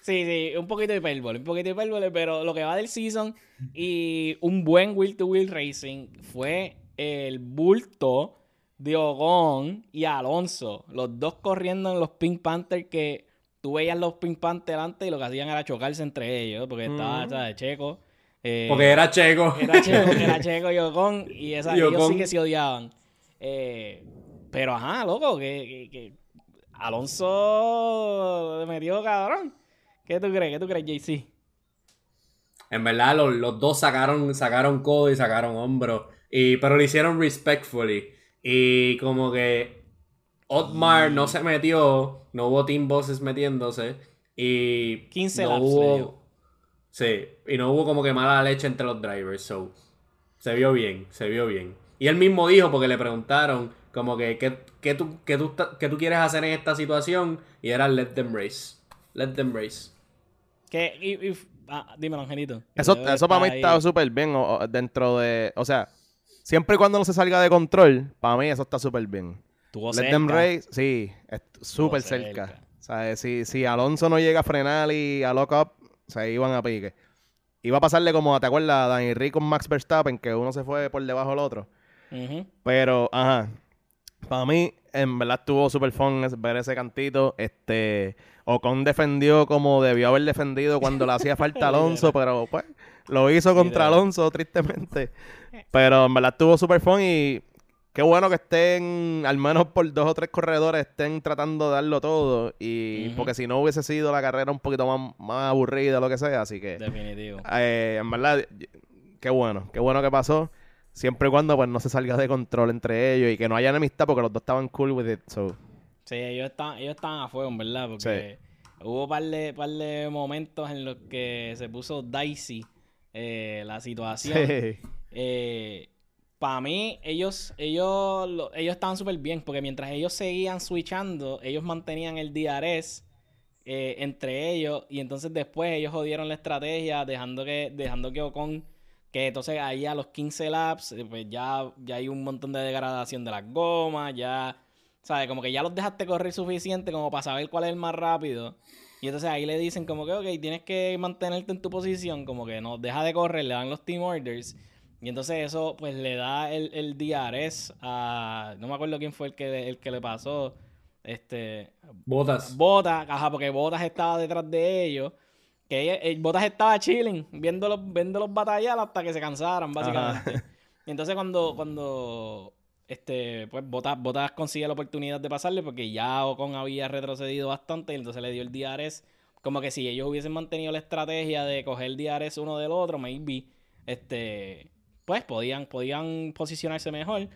Sí, sí, un poquito de hipérbole, un poquito de hipérbole, pero lo que va del season y un buen wheel to wheel racing fue el bulto de Ogón y Alonso, los dos corriendo en los Pink Panthers que tú veías los Pink Panthers antes y lo que hacían era chocarse entre ellos, porque estaba, Ujú. ¿sabes? Checo. eh, Porque era checo. era Checo, era Checo y Ocon, y esa, Y ellos Ocon. sí que se odiaban. Eh, pero ajá, loco, que, que, que Alonso le metió cabrón. ¿Qué tú crees? ¿Qué tú crees, JC? En verdad, los, los dos sacaron, sacaron codo y sacaron hombro. Y, pero lo hicieron respectfully. Y como que Otmar no se metió. No hubo team bosses metiéndose. Y 15 no laps hubo. Sí. Y no hubo como que mala leche entre los drivers. So, se vio bien, se vio bien. Y él mismo dijo, porque le preguntaron, como que, ¿qué, qué tú, qué tú, qué tú quieres hacer en esta situación? Y era let them race. Let them race. ¿Qué? Y, y- ah, dímelo, Angelito. Eso, eso para mí está súper bien o- o dentro de... O sea, siempre y cuando no se salga de control, para mí eso está súper bien. Let them race, sí, súper cerca. cerca. O sea, si, si Alonso no llega a frenar y a lock up, se iban a pique. Iba a pasarle como, ¿te acuerdas? A Danny Rick con Max Verstappen, que uno se fue por debajo del otro. Pero, ajá. Para mí, en verdad estuvo súper fun ver ese cantito. Este. Ocon defendió como debió haber defendido cuando le hacía falta a Alonso, pero pues lo hizo contra. Alonso, tristemente. Pero en verdad estuvo súper fun y qué bueno que estén, al menos por dos o tres corredores, estén tratando de darlo todo. Y porque si no hubiese sido la carrera un poquito más, más aburrida, lo que sea. Así que. Definitivo. Eh, en verdad, qué bueno, qué bueno que pasó. Siempre y cuando pues no se salga de control entre ellos y que no haya enemistad porque los dos estaban cool with it. So, Sí, ellos estaban, ellos estaban a fuego, en verdad, porque hubo un par de, par de momentos en los que se puso dicey eh, la situación. sí. para mí, ellos, ellos, lo- ellos estaban súper bien, porque mientras ellos seguían switchando, ellos mantenían el DRS eh, entre ellos, y entonces después ellos jodieron la estrategia, dejando que, dejando que Ocon, que entonces ahí a los 15 laps, eh, pues ya, ya hay un montón de degradación de las gomas, ya, ¿sabes? Como que ya los dejaste correr suficiente como para saber cuál es el más rápido. Y entonces ahí le dicen como que, ok, tienes que mantenerte en tu posición, como que no, deja de correr, le dan los team orders. Y entonces eso pues le da el, el DRS a, no me acuerdo quién fue el que, el que le pasó, este, Botas. Botas, ajá, porque Botas estaba detrás de ellos. Que eh, Botas estaba chilling, viéndolos, viéndolos batallar hasta que se cansaran, básicamente. Y entonces cuando, cuando este, pues Botas, Botas consigue la oportunidad de pasarle, porque ya Ocon había retrocedido bastante, y entonces le dio el DRS. Como que si ellos hubiesen mantenido la estrategia de coger el DRS uno del otro, maybe, este, pues podían, podían posicionarse mejor.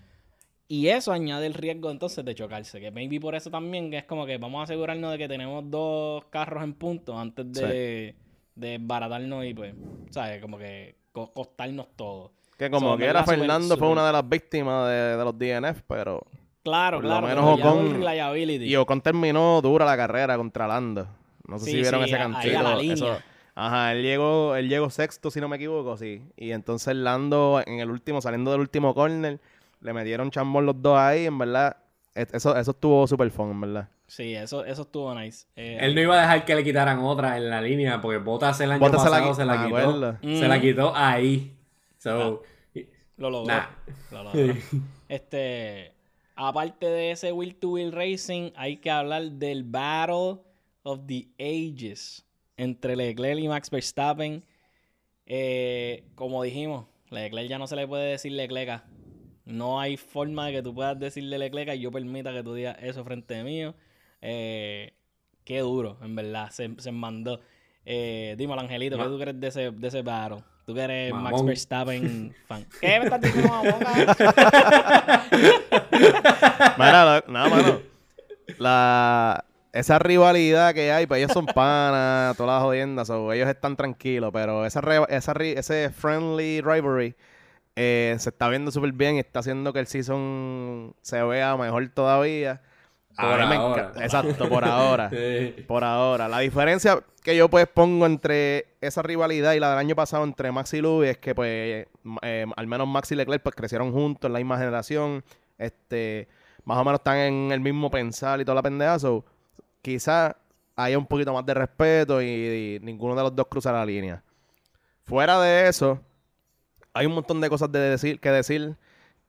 Y eso añade el riesgo entonces de chocarse. Que maybe por eso también que es como que vamos a asegurarnos de que tenemos dos carros en punto antes de, de baratarnos y pues, ¿sabes? Como que co- costarnos todo. Que como So, que era Fernando fue una de las víctimas de, de los DNF, pero... Claro, Por lo claro. menos pero ya Ocon-. Y Ocon terminó dura la carrera contra Lando. No sé Sí, si vieron sí, ese cantito. a la línea. Eso- Ajá, él llegó, él llegó sexto, si no me equivoco, sí. Y entonces Lando, en el último, saliendo del último corner, le metieron chambón los dos ahí, en verdad. es- Eso, eso estuvo super fun, en verdad. Sí, eso, eso estuvo nice. Eh, Él no iba a dejar que le quitaran otra en la línea porque Botas el año Bottas se la pasado se la, quitó. Se la Mm. quitó ahí. So, Lo logró. Nah. Lo logró. Este, aparte de ese Wheel to Wheel Racing, hay que hablar del Battle of the Ages entre Leclerc y Max Verstappen. Eh, como dijimos, Leclerc ya no se le puede decir Leclerc. No hay forma de que tú puedas decirle Leclerc y yo permita que tú digas eso frente mío. Eh, qué duro, en verdad, se, se mandó. Eh, dímelo, Angelito, ¿qué tú crees de ese, de ese battle? Tú que eres Max. Verstappen fan. ¿Qué me estás diciendo, mamón? Mira, nada, mano. La, esa rivalidad que hay, pues ellos son panas, todas las jodiendas, ellos están tranquilos, pero esa, esa ese friendly rivalry eh, se está viendo súper bien y está haciendo que el season se vea mejor todavía. A Por mí me ahora. enca- Exacto, por ahora. Sí. Por ahora. La diferencia que yo pues pongo entre esa rivalidad y la del año pasado entre Max y Louis es que pues m- eh, al menos Max y Leclerc pues crecieron juntos en la misma generación. Este, más o menos están en el mismo pensar y toda la pendeja. So, quizás haya un poquito más de respeto y, y ninguno de los dos cruza la línea. Fuera de eso, hay un montón de cosas de decir, que decir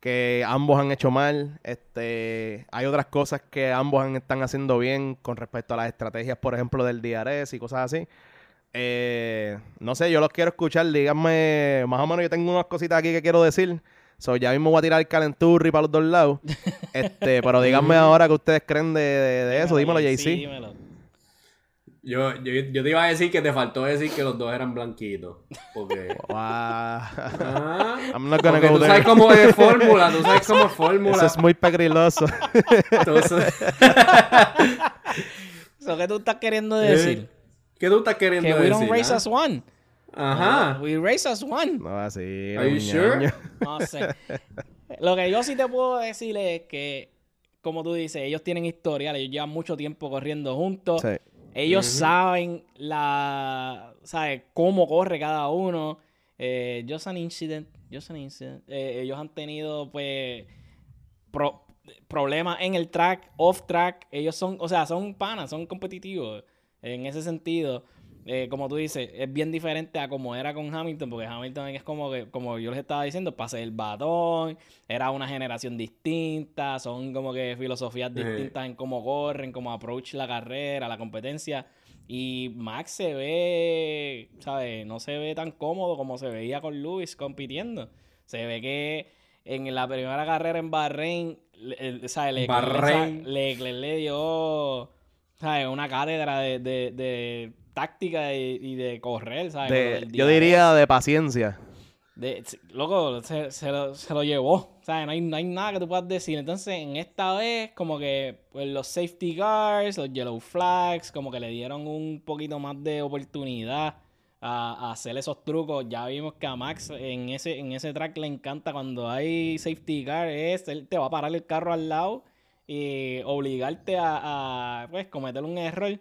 que ambos han hecho mal. Este, hay otras cosas que ambos han- están haciendo bien con respecto a las estrategias, por ejemplo, del DRS y cosas así. Eh, no sé, yo los quiero escuchar. Díganme, más o menos, yo tengo unas cositas aquí que quiero decir. So, ya mismo voy a tirar el calenturri para los dos lados. Este, pero díganme ahora qué ustedes creen de, de- de eso. Dímelo, JC. Sí, dímelo. Yo, yo, yo te iba a decir que te faltó decir que los dos eran blanquitos. Porque. Wow. Ah, I'm not gonna porque go tú there. sabes cómo es fórmula, tú sabes cómo es fórmula. Eso es muy pegriloso. Entonces, ¿Qué tú estás queriendo decir? ¿Qué tú estás queriendo Que we decir? don't race as one. Ajá. We race as one. no, así. Are you sure? No sé. Lo que yo sí te puedo decir es que, como tú dices, ellos tienen historial, ellos llevan mucho tiempo corriendo juntos. Sí. Ellos saben la, ¿sabes? cómo corre cada uno. Eh, just an incident, just an incident. Eh, ellos han tenido, pues, pro- problemas en el track, off track. Ellos son, o sea, son panas, son competitivos. En ese sentido, eh, como tú dices, es bien diferente a como era con Hamilton, porque Hamilton es como que, como yo les estaba diciendo, pase el batón, era una generación distinta, son como que filosofías distintas en cómo corren, cómo approach la carrera, la competencia. Y Max se ve, ¿sabes? No se ve tan cómodo como se veía con Lewis compitiendo. Se ve que en la primera carrera en Bahrein, ¿sabes? Leclerc, Bahrein. Leclerc le dio, ¿sabes? Una cátedra de, de- de táctica y, y de correr, ¿sabes? De- yo diría de paciencia. De- loco, se, se lo, se lo llevó. Sea, no hay, no hay nada que tú puedas decir. Entonces, en esta vez, como que pues, los safety guards, los yellow flags, como que le dieron un poquito más de oportunidad a, a hacer esos trucos. Ya vimos que a Max en ese, en ese track le encanta cuando hay safety guard, es, él te va a parar el carro al lado y obligarte a, a, pues, cometer un error.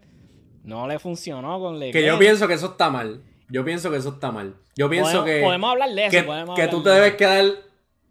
No le funcionó con Leclerc. Que yo pienso que eso está mal. Yo pienso que eso está mal. Yo pienso podemos, que. podemos hablar de eso. que, podemos que tú te de debes quedar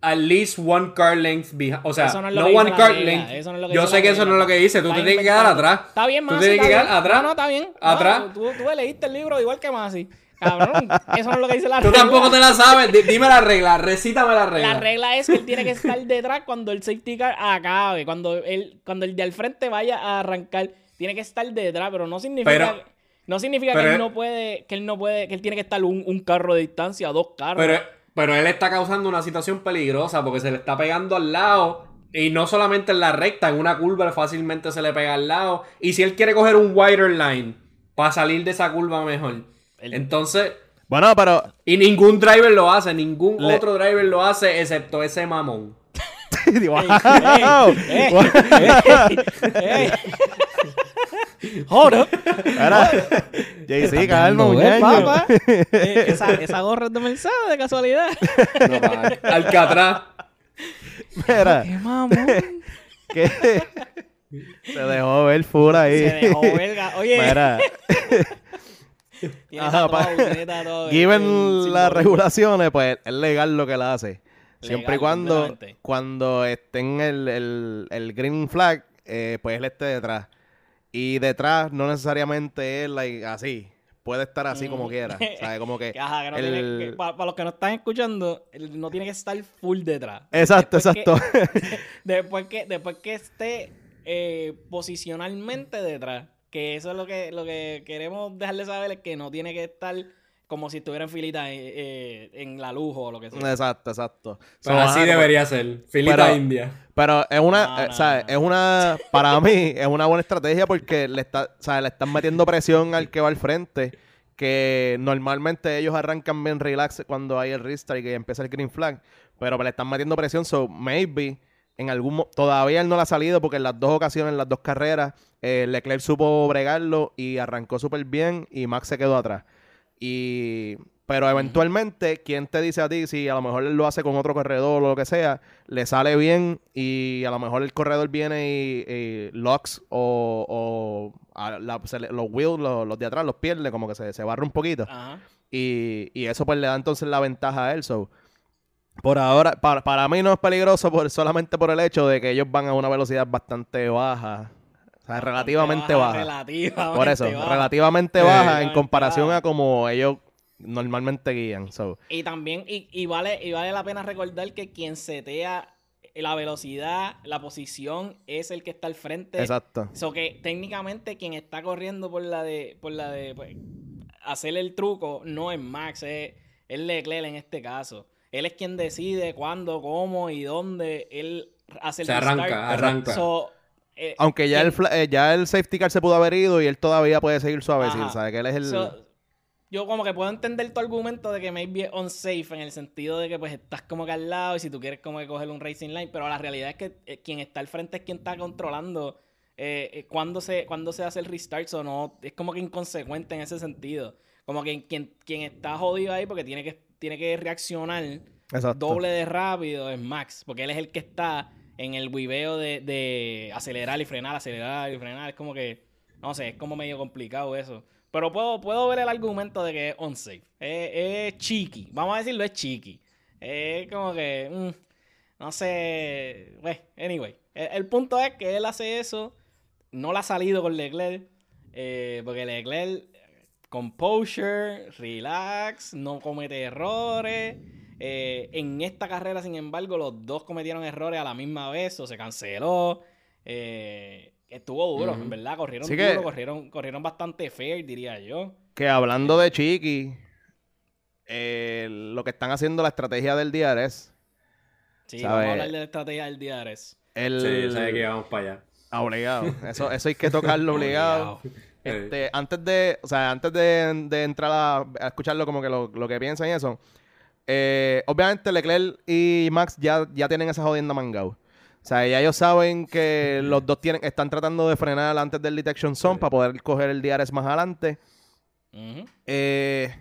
at least one car length behind. O sea, no one car length. no Yo sé que eso no es lo que dice. Tú Está te tienes que quedar atrás. Está bien, Tú Masi. tienes que quedar atrás. No, no, está bien. No, Atrás. tú, tú leíste el libro igual que Masi. Cabrón, eso no es lo que dice la Tú regla. tampoco te la sabes. Di- Dime la regla. Recítame la regla. La regla es que él tiene que estar detrás cuando el safety car acabe. Cuando, él, cuando el de al frente vaya a arrancar, tiene que estar detrás, pero no significa, Pero- no significa pero que él no puede, que él no puede, que él tiene que estar un, un carro de distancia, dos carros. Pero, pero él está causando una situación peligrosa porque se le está pegando al lado. Y no solamente en la recta, en una curva fácilmente se le pega al lado. Y si él quiere coger un wider line para salir de esa curva mejor. El- Entonces, Bueno, pero y ningún driver lo hace, ningún Le- otro driver lo hace excepto ese mamón. wow. Hold up. Mira, JC, calma, ¿eh? Eh, esa, esa gorra es de Mercedes, de casualidad. No, pa, Alcatraz. Mira, ¡Qué mamón! que se dejó ver full ahí. Se dejó verga. Oye, Mira, Ajá, pa- el- el given las regulaciones, pues es legal lo que él hace. Siempre Legal, y cuando, cuando esté en el, el, el green flag, eh, pues él esté detrás. Y detrás no necesariamente es like, así. Puede estar así como Mm. quiera. ¿sabes? Como que Que, ajá, que no el- tiene que- pa- para, los que no están escuchando, no tiene que estar full detrás. Exacto, Después que- exacto. después que después que esté eh, posicionalmente detrás que eso es lo que lo que queremos dejarle saber es que no tiene que estar como si estuviera en filita eh, eh, en la luz o lo que sea exacto, exacto. So, Pero así ajá, como- debería ser. Filita Pero- india. Pero es una, No, eh, no, ¿sabes? no. Es una, para mí, es una buena estrategia porque le está, ¿sabes? Le están metiendo presión al que va al frente que normalmente ellos arrancan bien relax cuando hay el restart y que empieza el green flag, pero le están metiendo presión, so maybe en algún todavía él no le ha salido porque en las dos ocasiones, en las dos carreras, eh, Leclerc supo bregarlo y arrancó súper bien y Max se quedó atrás. Y pero eventualmente, ¿quién te dice a ti si a lo mejor él lo hace con otro corredor o lo que sea, le sale bien y a lo mejor el corredor viene y, y locks o, o a la- se le- los wheels, los, los de atrás los pierde, como que se, se barre un poquito. Ajá. Y, y eso pues le da entonces la ventaja a él. So, por ahora, para, para mí no es peligroso por, solamente por el hecho de que ellos van a una velocidad bastante baja. O sea, relativamente baja. Relativamente Por eso, baja. relativamente baja en comparación baja. a como ellos normalmente guían. So, Y también, y, y vale, y vale la pena recordar que quien setea la velocidad, la posición, es el que está al frente. exacto. So que técnicamente quien está corriendo por la de, por la de pues, hacer el truco no es Max, es, es Leclerc en este caso. Él es quien decide cuándo, cómo y dónde él hace el Se arranca, arranca. So, eh, Aunque ya el, eh, ya el safety car se pudo haber ido y él todavía puede seguir suave. Ajá. ¿sabes? Que él es el... So, yo como que puedo entender tu argumento de que maybe es unsafe en el sentido de que pues estás como que al lado y si tú quieres como que coger un racing line, pero la realidad es que eh, quien está al frente es quien está controlando eh, cuándo se, cuándo se hace el restart o no, es como que inconsecuente en ese sentido. Como que quien, quien está jodido ahí porque tiene que, tiene que reaccionar Exacto. doble de rápido es Max, porque él es el que está en el huiveo de, de acelerar y frenar, acelerar y frenar. Es como que, no sé, es como medio complicado eso. Pero puedo, puedo ver el argumento de que es unsafe. Es, es chiqui. Vamos a decirlo, es chiqui. Es como que, mm, no sé. Bueno, anyway. El, punto es que él hace eso. No le ha salido con Leclerc. eh, porque Leclerc, composure, relax, no comete errores. Eh, en esta carrera, sin embargo, los dos cometieron errores a la misma vez o se canceló. Eh, estuvo duro, en verdad. Corrieron duro, que- corrieron, corrieron bastante fair, diría yo. Que hablando de Chiqui, eh, lo que están haciendo la estrategia del DRS. Sí, vamos a hablar de la estrategia del DRS. El... Sí, yo sabía que íbamos para allá. Ah, Obligado. Eso, eso hay que tocarlo obligado. Este, antes de, o sea, antes de, de entrar a, a escucharlo como que lo, lo que piensan y eso, eh, obviamente Leclerc y Max ya, ya tienen esa jodienda mangao. O sea, ya ellos saben que los dos tienen, están tratando de frenar antes del detection zone Sí. para poder coger el DRS más adelante. Eh,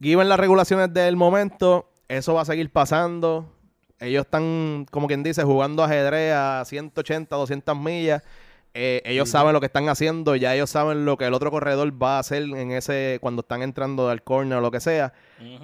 given las regulaciones del momento, eso va a seguir pasando. Ellos están, como quien dice, jugando ajedrez a 180, 200 millas. Eh, ellos saben lo que están haciendo, ya ellos saben lo que el otro corredor va a hacer en ese cuando están entrando al corner o lo que sea.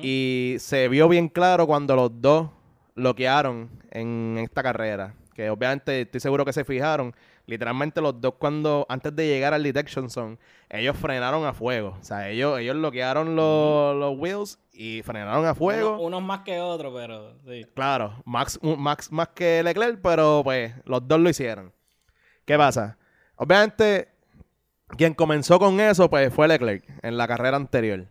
Y se vio bien claro cuando los dos bloquearon en esta carrera. Que obviamente estoy seguro que se fijaron. Literalmente los dos cuando, antes de llegar al detection zone, ellos frenaron a fuego. O sea, ellos, ellos bloquearon los, los wheels y frenaron a fuego. Uno- unos más que otros, pero sí. Claro, Max, un- Max más que Leclerc, pero pues los dos lo hicieron. ¿Qué pasa? Obviamente, quien comenzó con eso, pues fue Leclerc en la carrera anterior.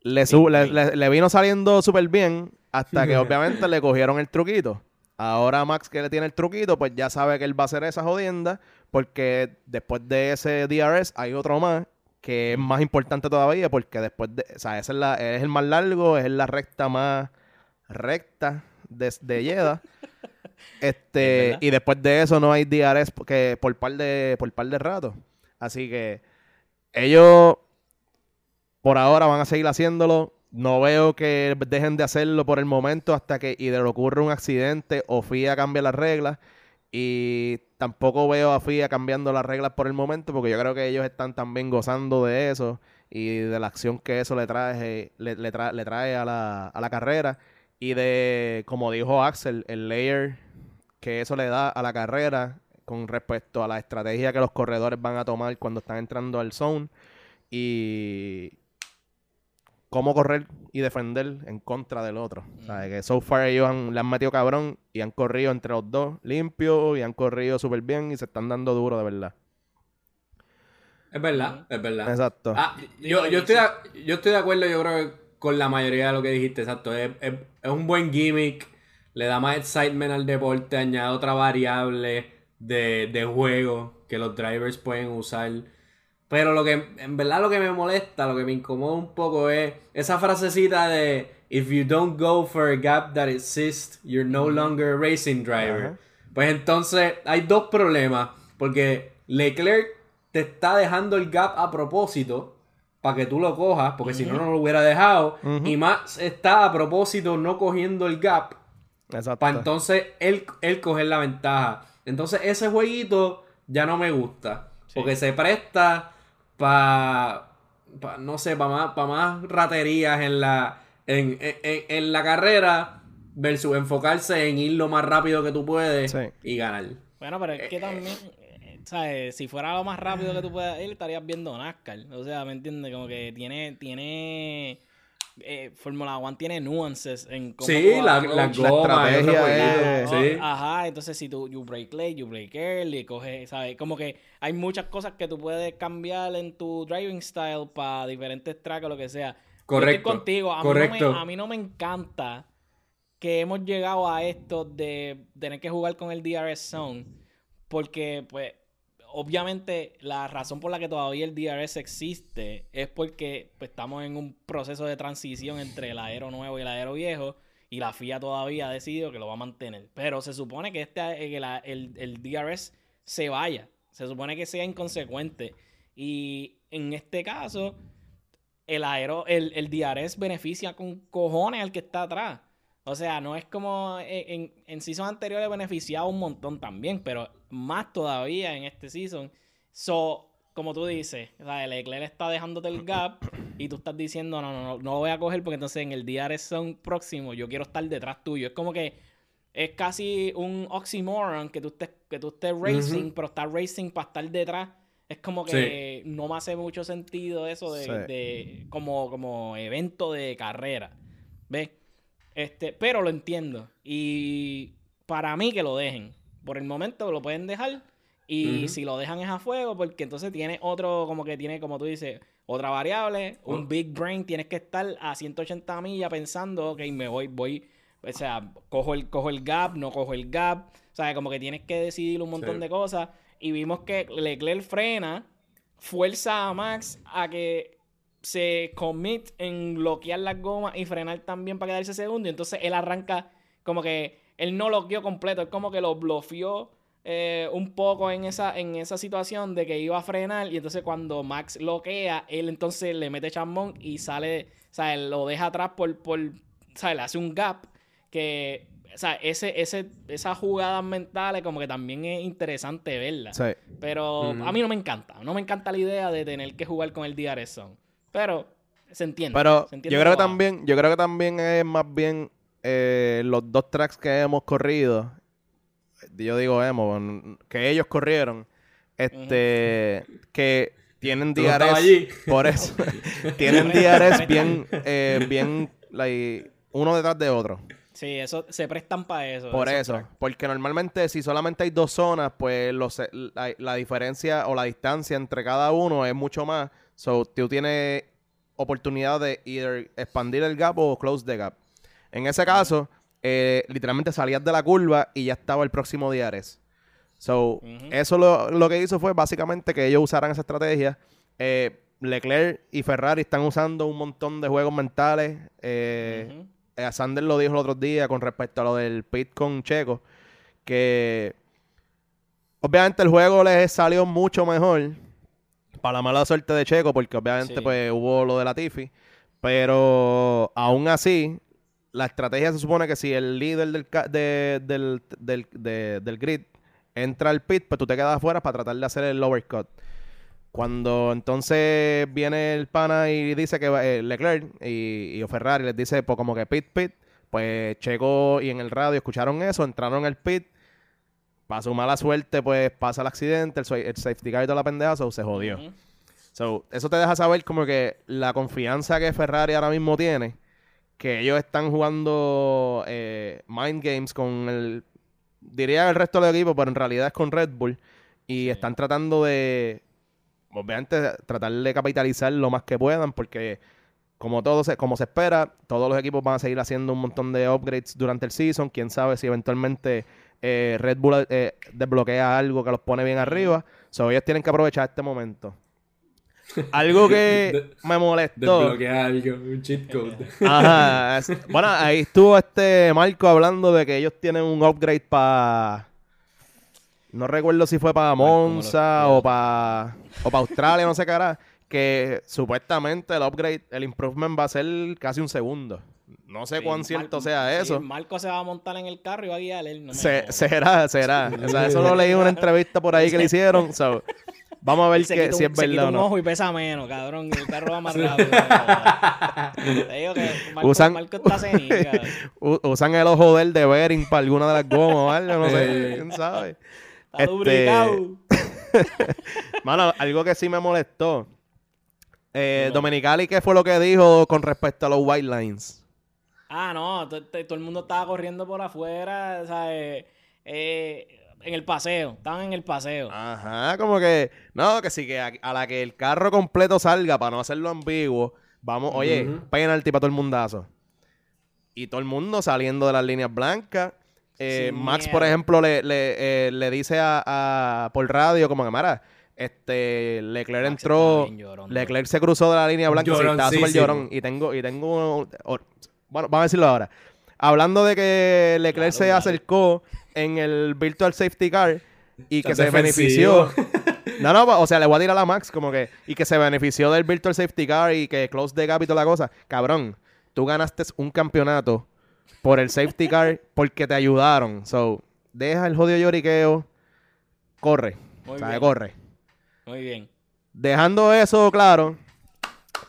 Le, le, le- le vino saliendo súper bien hasta que obviamente le cogieron el truquito. Ahora Max que le tiene el truquito, pues ya sabe que él va a hacer esa jodienda porque después de ese DRS hay otro más que es más importante todavía porque después de, o sea, ese es, la- es el más largo, es la recta más recta de, Jeddah. Es Este, y después de eso no hay DRS porque, por par de por par de rato. Así que ellos por ahora van a seguir haciéndolo. No veo que dejen de hacerlo por el momento hasta que le ocurra un accidente o FIA cambie las reglas. Y tampoco veo a FIA cambiando las reglas por el momento porque yo creo que ellos están también gozando de eso y de la acción que eso le trae, le, le trae a la, a la carrera. Y de, como dijo Axel, el layer que eso le da a la carrera con respecto a la estrategia que los corredores van a tomar cuando están entrando al zone y cómo correr y defender en contra del otro. O sea, que so far ellos han- le han metido cabrón y han corrido entre los dos limpio y han corrido súper bien y se están dando duro de verdad. Es verdad, es verdad. Exacto. Ah, yo, yo, estoy de, yo estoy de acuerdo, yo creo que con la mayoría de lo que dijiste, exacto. Es, es- es un buen gimmick, le da más excitement al deporte, añade otra variable de, de juego que los drivers pueden usar Pero lo que, en verdad lo que me molesta, lo que me incomoda un poco es esa frasecita de If you don't go for a gap that exists, you're no longer a racing driver. Pues entonces hay dos problemas. Porque Leclerc te está dejando el gap a propósito para que tú lo cojas, porque si no, no lo hubiera dejado. Y Max está a propósito no cogiendo el gap Exacto. para entonces él, él coger la ventaja. Entonces ese jueguito ya no me gusta. Porque se presta para, no sé, para más, pa más raterías en la, en, en- en- en la carrera versus enfocarse en ir lo más rápido que tú puedes Sí. y ganar. Bueno, pero es que también, eh, ¿sabes? Si fuera lo más rápido que tú puedas ir, estarías viendo NASCAR. O sea, ¿me entiendes? Como que tiene, tiene, eh, Fórmula 1 tiene nuances en cómo Sí, la, la La goma, estrategia es- Sí. Ajá, entonces si tú you break late, you break early, coges, ¿sabes? Como que hay muchas cosas que tú puedes cambiar en tu driving style para diferentes tracks o lo que sea. Yo estoy Correcto, contigo. A mí, correcto. No me, a mí no me encanta que hemos llegado a esto de tener que jugar con el DRS Zone. Porque, pues, obviamente la razón por la que todavía el DRS existe es porque pues, estamos en un proceso de transición entre el aero nuevo y el aero viejo. Y la FIA todavía ha decidido que lo va a mantener. Pero se supone que este, eh, la- el, el DRS se vaya. Se supone que sea inconsecuente. Y en este caso, el aero, el, el DRS beneficia con cojones al que está atrás. O sea, no es como en, en, en season anteriores beneficiaba un montón también, pero más todavía en este season. So, como tú dices, o sea, el Leclerc está dejándote el gap y tú estás diciendo, no, no, no, no lo voy a coger porque entonces en el DRS zone próximo yo quiero estar detrás tuyo. Es como que es casi un oxymoron que tú estés, que tú estés racing, pero estás racing para estar detrás. Es como que no me hace mucho sentido eso de, Sí. de- como, como evento de carrera. ¿Ves? Este, pero lo entiendo. Y para mí que lo dejen. Por el momento lo pueden dejar. Y si lo dejan es a fuego, porque entonces tiene otro, como que tiene, como tú dices, otra variable, un Oh. big brain, tienes que estar a 180 millas pensando, ok, me voy, voy, o sea, cojo el, cojo el gap, no cojo el gap, o sea, como que tienes que decidir un montón Sí. de cosas. Y vimos que Leclerc frena, fuerza a Max a que se commit en bloquear las gomas y frenar también para quedarse segundo. Y entonces él arranca como que él no bloqueó completo, él como que lo bloqueó eh, un poco en esa, en esa situación de que iba a frenar. Y entonces cuando Max bloquea, él entonces le mete chambón y sale, o sea, él lo deja atrás por, por o sea, le hace un gap que, o sea, ese, ese, esas jugadas mentales como que también es interesante verlas. Sí. Pero a mí no me encanta. No me encanta la idea de tener que jugar con el DRS Zone. Pero se entiende. Pero se entiende yo creo que también, yo creo que también es más bien eh, los dos tracks que hemos corrido. Yo digo hemos, que ellos corrieron. Este que tienen DRS. Por eso. tienen DRS bien, eh, bien like, uno detrás de otro. Sí, eso se prestan para eso. Por eso, tracks. porque normalmente si solamente hay dos zonas, pues los, la, la diferencia o la distancia entre cada uno es mucho más. So, tú tienes oportunidad de either expandir el gap o close the gap. En ese caso, eh, literalmente salías de la curva y ya estaba el próximo DRS. So, eso lo, lo que hizo fue básicamente que ellos usaran esa estrategia. Eh, Leclerc y Ferrari están usando un montón de juegos mentales. Eh, eh, Sander lo dijo el otro día con respecto a lo del pit con Checo, que obviamente el juego les salió mucho mejor para la mala suerte de Checo, porque obviamente Sí. pues hubo lo de la Tiffy, pero aún así, la estrategia se supone que si el líder del, de- del, del, de- del grid entra al pit, pues tú te quedas afuera para tratar de hacer el overcut. Cuando entonces viene el pana y dice que va- eh, Leclerc y, y Ferrari les dice pues, como que pit, pit, pues Checo y en el radio escucharon eso, entraron al pit, para su mala suerte pues pasa el accidente, el, sa- el safety car y toda la pendeja, so, se jodió. So, eso te deja saber como que la confianza que Ferrari ahora mismo tiene, que ellos están jugando eh, mind games con el, diría el resto del equipo, pero en realidad es con Red Bull, y están tratando de, obviamente, tratar de capitalizar lo más que puedan, porque como todo se, como se espera, todos los equipos van a seguir haciendo un montón de upgrades durante el season, quién sabe si eventualmente eh, Red Bull eh, desbloquea algo que los pone bien arriba, so ellos tienen que aprovechar este momento. algo que me molestó. Desbloquear algo, un cheat code. Ajá. es- Bueno, ahí estuvo este Marco hablando de que ellos tienen un upgrade para. No recuerdo si fue para Monza o para o para Australia, no sé qué era. Que supuestamente el upgrade, el improvement va a ser casi un segundo. No sé Sí, cuán Mar- cierto sea sí, eso. Marco se va a montar en el carro y va a guiar él. No Se- será, será. O sea, eso lo leí en una entrevista por ahí que le hicieron. so, vamos a ver que, si un- es quita verdad o un no. ojo y pesa menos, cabrón. El carro va más rápido. Te digo que Marco, Usan- Marco está senil, usan el ojo del de Bering para alguna de las gomas, ¿vale? No sé, quién sabe. Está Este. Mano, algo que sí me molestó. Eh, No. Domenicali, ¿qué fue lo que dijo con respecto a los white lines? Ah, no, to- to- todo el mundo estaba corriendo por afuera, ¿sabes? Eh, en el paseo, estaban en el paseo. Ajá, como que, no, que sí, que a, a la que el carro completo salga para no hacerlo ambiguo, vamos, oye, Ujú. penalti para todo el mundazo. Y todo el mundo saliendo de las líneas blancas. Eh, Max, por ejemplo, le, le, eh, le dice a, a- por radio, como que, Mara, este, Leclerc Max entró, llorón, Leclerc se cruzó de la línea blanca, sí, estaba súper llorón. Y tengo, y tengo, o- bueno, vamos a decirlo ahora. Hablando de que Leclerc Claro, se claro. acercó en el Virtual Safety Car y que se benefició. No, no, o sea, le voy a tirar a Max como que. Y que se benefició del Virtual Safety Car y que close the gap y toda la cosa. Cabrón, tú ganaste un campeonato por el Safety Car porque te ayudaron. So, deja el jodido lloriqueo. Corre. Muy o sea, bien. corre. Muy bien. Dejando eso claro,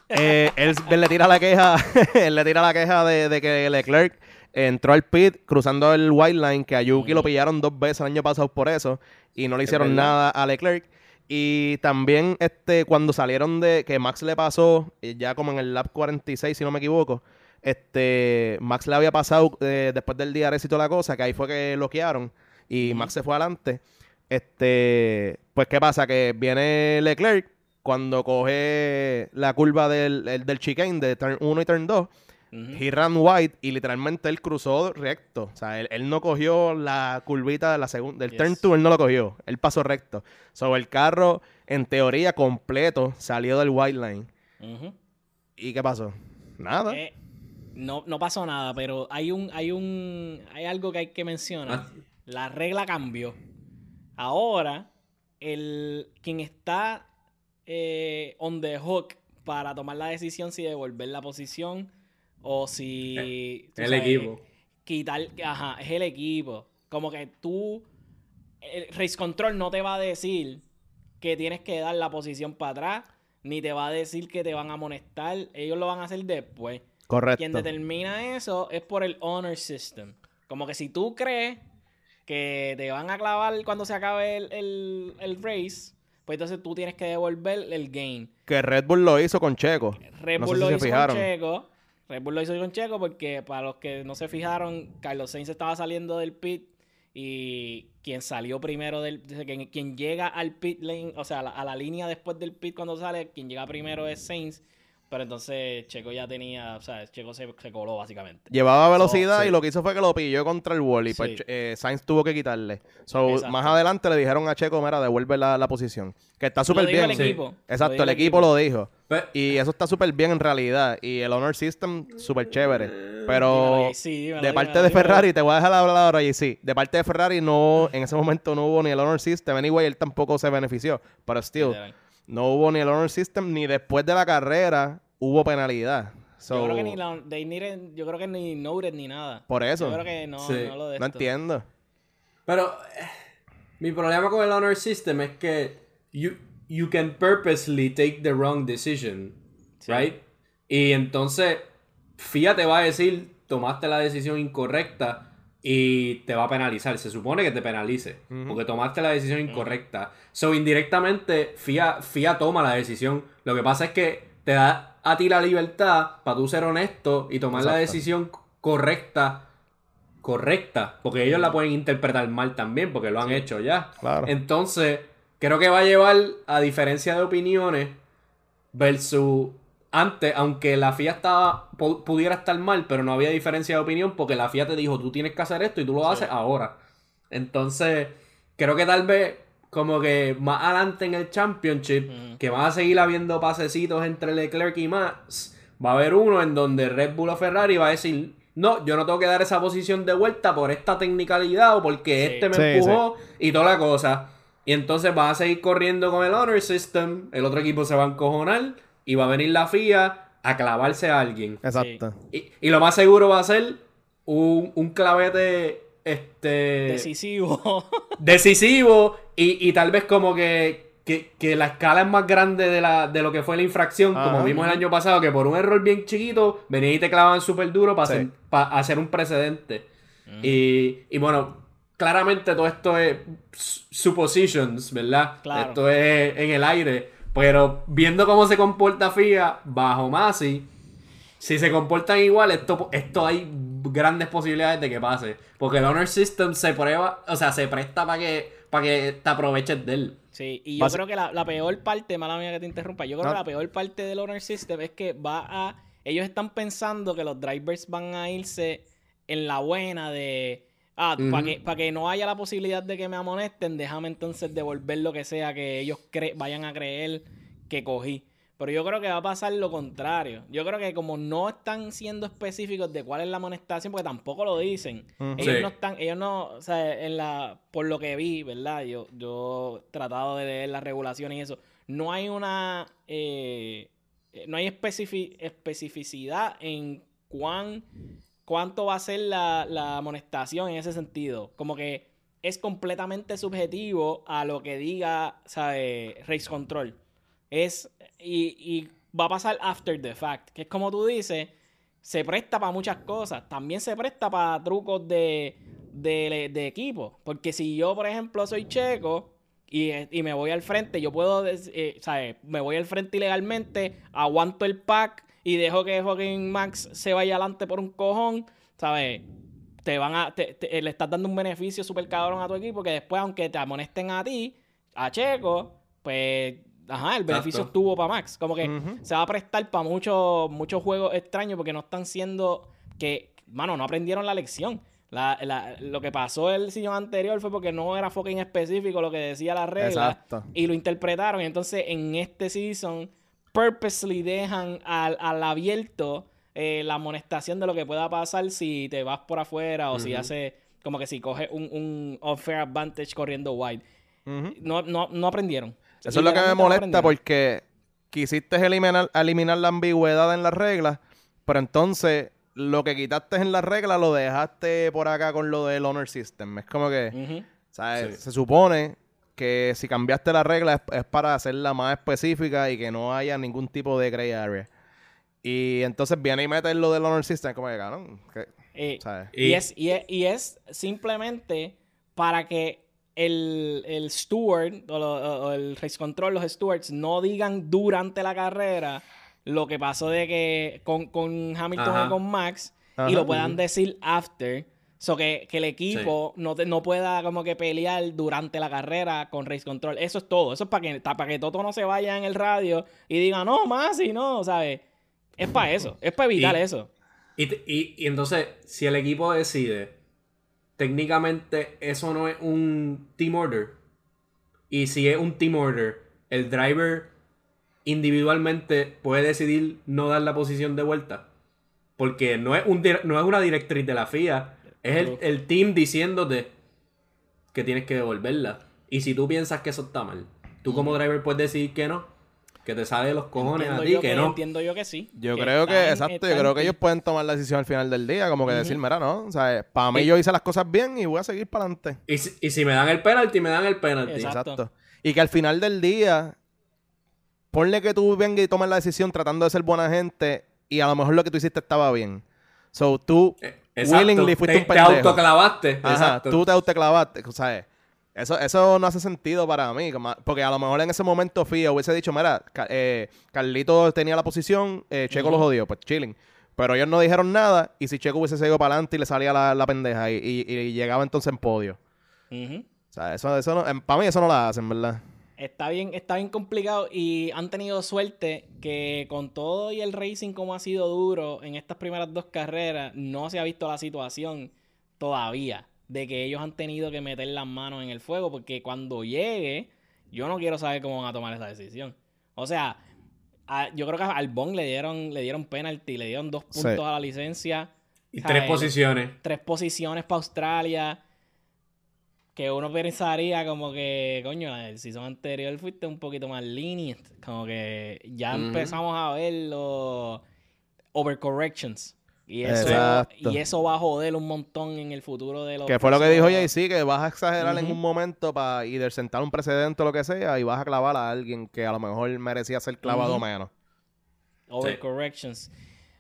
eh, él, él le tira la queja, él le tira la queja de, de que Leclerc entró al pit cruzando el white line, que a Yuki lo pillaron dos veces el año pasado por eso, y no le hicieron nada a Leclerc. Y también este cuando salieron de que Max le pasó, eh, ya como en el lap 46, si no me equivoco, este Max le había pasado eh, después del DRS y toda la cosa, que ahí fue que bloquearon y Max se fue adelante. Este, pues qué pasa que viene Leclerc cuando coge la curva del, el- del chicane de turn 1 y turn 2, Ujú. he ran wide y literalmente él cruzó recto. O sea, él, él no cogió la curvita de la segunda, del Yes. turn 2, él no lo cogió. Él pasó recto. So, el carro, en teoría, completo, salió del white line. ¿Y qué pasó? Nada. Eh, no, no pasó nada, pero hay un, hay un, hay algo que hay que mencionar. Ah. La regla cambió. Ahora, el quien está eh, on the hook para tomar la decisión si devolver la posición o si tú El sabes, equipo. quitar, ajá, es el equipo. Como que tú, el Race Control no te va a decir que tienes que dar la posición para atrás, ni te va a decir que te van a amonestar. Ellos lo van a hacer después. Correcto. Quien determina eso es por el honor system. Como que si tú crees que te van a clavar cuando se acabe el, el, el race, pues entonces tú tienes que devolver el game. Que Red Bull lo hizo con Checo. Red No Bull sé lo si se hizo fijaron. con Checo. Red Bull lo hizo con Checo porque para los que no se fijaron, Carlos Sainz estaba saliendo del pit y quien salió primero del quien, quien llega al pit lane, o sea, a la, a la línea después del pit cuando sale, quien llega primero es Sainz, pero entonces Checo ya tenía, o sea, Checo se, se coló básicamente. Llevaba velocidad sí. y lo que hizo fue que lo pilló contra el wall y pues Sí. eh, Sainz tuvo que quitarle. So, más adelante le dijeron a Checo, mira, devuelve la, la posición. Que está súper bien. el Sí. equipo. Exacto, el equipo lo dijo. Y eso está súper bien en realidad. Y el Honor System, súper chévere. Pero Dímelo, JC, dímelo, de parte dímelo, de dímelo. Ferrari, te voy a dejar hablar ahora, y sí. De parte de Ferrari, no, en ese momento no hubo ni el Honor System. Anyway, él tampoco se benefició. Pero still. No hubo ni el Honor System, ni después de la carrera hubo penalidad. So, yo creo que ni la, they needed- yo creo que ni noted ni nada. Por eso. Yo creo que no, Sí. no lo de No esto. entiendo. Pero eh, mi problema con el honor system es que you, you can purposely take the wrong decision, Sí. right? Y entonces FIA te va a decir, tomaste la decisión incorrecta y te va a penalizar. Se supone que te penalice, porque tomaste la decisión incorrecta. So, indirectamente, FIA, FIA toma la decisión. Lo que pasa es que te da a ti la libertad para tú ser honesto y tomar la decisión correcta correcta, porque ellos la pueden interpretar mal también, porque lo han hecho ya. Claro. Entonces, creo que va a llevar a diferencia de opiniones versus antes, aunque la FIA estaba, pu- pudiera estar mal, pero no había diferencia de opinión porque la FIA te dijo, tú tienes que hacer esto y tú lo haces ahora. Entonces, creo que tal vez como que más adelante en el Championship, que van a seguir habiendo pasecitos entre Leclerc y Max, va a haber uno en donde Red Bull o Ferrari va a decir, no, yo no tengo que dar esa posición de vuelta por esta tecnicalidad o porque Sí. este me Sí, empujó y toda la cosa. Y entonces van a seguir corriendo con el Honor System, el otro equipo se va a encojonar y va a venir la FIA a clavarse a alguien. Exacto. Y, y lo más seguro va a ser un, un clavete este Decisivo. decisivo y, y tal vez como que, que, que la escala es más grande de, la, de lo que fue la infracción, Ajá. como vimos el año pasado, que por un error bien chiquito venían y te clavaban súper duro para Sí. hacer, pa- hacer un precedente. y, y bueno, claramente todo esto es suppositions, ¿verdad? Claro. Esto es en el aire. Pero viendo cómo se comporta FIA bajo Masi, si se comportan igual, esto, esto hay grandes posibilidades de que pase. Porque el Honor System se prueba, o sea, se presta para que, para que te aproveches de él. Sí, y yo creo que la, la peor parte, mala mía que te interrumpa, yo creo No. que la peor parte del Honor System es que va a... Ellos están pensando que los drivers van a irse en la buena de... Ah, para que, para que no haya la posibilidad de que me amonesten, déjame entonces devolver lo que sea que ellos cre- vayan a creer que cogí. Pero yo creo que va a pasar lo contrario. Yo creo que como no están siendo específicos de cuál es la amonestación, porque tampoco lo dicen. Ellos Sí. no están, ellos no, o sea, en la, por lo que vi, ¿verdad? Yo, yo he tratado de leer las regulaciones y eso. No hay una, eh, eh, no hay especifi- especificidad en cuán, cuánto va a ser la, la amonestación en ese sentido. Como que es completamente subjetivo a lo que diga, ¿sabe? Race Control. Es, y, y va a pasar after the fact, que es como tú dices, se presta para muchas cosas. También se presta para trucos de, de, de equipo. Porque si yo, por ejemplo, soy checo y, y me voy al frente, yo puedo, eh, ¿sabes? Me voy al frente ilegalmente, aguanto el pack y dejo que fucking Max se vaya adelante por un cojón, ¿sabes? Te van a, te- te- le estás dando un beneficio súper cabrón a tu equipo que después, aunque te amonesten a ti, a Checo, pues, ajá, el beneficio Exacto. estuvo para Max. Como que se va a prestar para muchos muchos juegos extraños porque no están siendo que, mano, no aprendieron la lección. La- la- lo que pasó el sillón anterior fue porque no era fucking específico lo que decía la regla Exacto. y lo interpretaron. Y entonces en este season purposely dejan al, al abierto eh, la amonestación de lo que pueda pasar si te vas por afuera o si hace como que si coges un, un unfair advantage corriendo wide. No, no, no aprendieron. Eso es lo que me no molesta porque quisiste eliminar, eliminar la ambigüedad en las reglas, pero entonces lo que quitaste en las reglas lo dejaste por acá con lo del honor system. Es como que, Ujú. ¿sabes? Sí. Se supone que si cambiaste la regla es, es para hacerla más específica y que no haya ningún tipo de gray area. Y entonces viene y mete lo del honor system, como que, cabrón, Eh. Y, Y- es, y, es, y es simplemente para que el, el steward o, lo- o el race control, los stewards, no digan durante la carrera lo que pasó de que con, con Hamilton Ajá. y con Max Ajá. y lo puedan decir after. So que, que el equipo no, te- no pueda como que pelear durante la carrera con Race Control. Eso es todo. Eso es para que, para que Toto no se vaya en el radio y diga, no, más y no, ¿sabes? Es para eso. Es para evitar Y- eso. Y, y- y entonces, si el equipo decide, técnicamente eso no es un team order. Y si es un team order, el driver individualmente puede decidir no dar la posición de vuelta. Porque no es, un, no es una directriz de la FIA, es el, el team diciéndote que tienes que devolverla. Y si tú piensas que eso está mal, tú como driver puedes decidir que no, que te sale de los cojones Entiendo a ti, yo que, no. Entiendo yo que sí. Yo creo que, exacto, yo creo que ellos pueden tomar la decisión al final del día, como que decir, mira, no, o sea, para mí yo hice las cosas bien y voy a seguir para adelante. Y si, y si me dan el penalti, me dan el penalti. Exacto. Exacto. Y que al final del día, ponle que tú vengas y tomes la decisión tratando de ser buena gente y a lo mejor lo que tú hiciste estaba bien. So, tú Eh, exacto. willingly fuiste te, un te pendejo. autoclavaste. Ajá, exacto. tú te autoclavaste, ¿sabes? Eso, eso no hace sentido para mí, porque a lo mejor en ese momento FIA hubiese dicho, mira, eh, Carlito tenía la posición, eh, Checo lo jodió, pues chilling. Pero ellos no dijeron nada y si Checo hubiese seguido para adelante y le salía la, la pendeja y, y- y llegaba entonces en podio. O sea, eso, eso no, para mí eso no la hacen, ¿verdad? Está bien, está bien complicado y han tenido suerte que con todo y el racing como ha sido duro en estas primeras dos carreras, no se ha visto la situación todavía. de que ellos han tenido que meter las manos en el fuego, porque cuando llegue, yo no quiero saber cómo van a tomar esa decisión. O sea, a- yo creo que a Albon le dieron, le dieron penalty, le dieron dos Sí. puntos a la licencia, Y tres el- posiciones. tres posiciones para Australia. Que uno pensaría como que, coño, el season anterior fuiste un poquito más lenient. Como que ya empezamos a ver los overcorrections. Y eso, Exacto. y eso va a joder un montón en el futuro de los. Que fue lo que dijo Jay-Z, que vas a exagerar en un momento para y sentar un precedente o lo que sea y vas a clavar a alguien que a lo mejor merecía ser clavado menos. Overcorrections.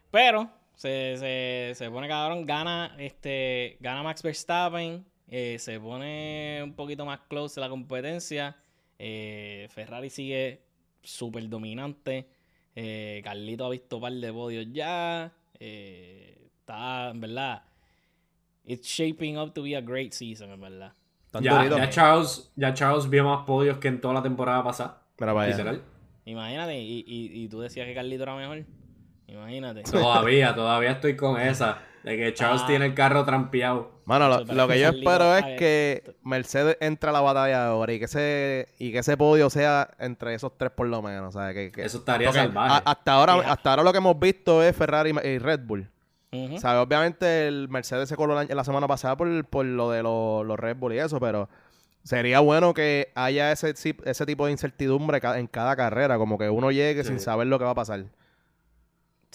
Pero se, se, se pone cabrón, gana, este, gana Max Verstappen, eh, se pone un poquito más close la competencia. eh, Ferrari sigue súper dominante. eh, Carlito ha visto un par de podios ya. eh, está, en verdad, it's shaping up to be a great season, en verdad. Ya, ya Charles, ya Charles vio más podios que en toda la temporada pasada. Mira, vaya. Literal. Imagínate, y, y, y tú decías que Carlito era mejor. Imagínate. Todavía, todavía estoy con esa. De que Charles Ah. tiene el carro trampeado. Mano, lo, que yo espero es que Mercedes entre a la batalla ahora y que ese, y que ese podio sea entre esos tres por lo menos. ¿sabes? Que, que- Eso estaría porque salvaje. a- hasta, ahora, hasta ahora lo que hemos visto es Ferrari y Red Bull. ¿Sabes? Obviamente el Mercedes se coló la, la semana pasada por, por lo de los, los Red Bull y eso, pero sería bueno que haya ese, ese tipo de incertidumbre en cada carrera, como que uno llegue Sí. sin saber lo que va a pasar.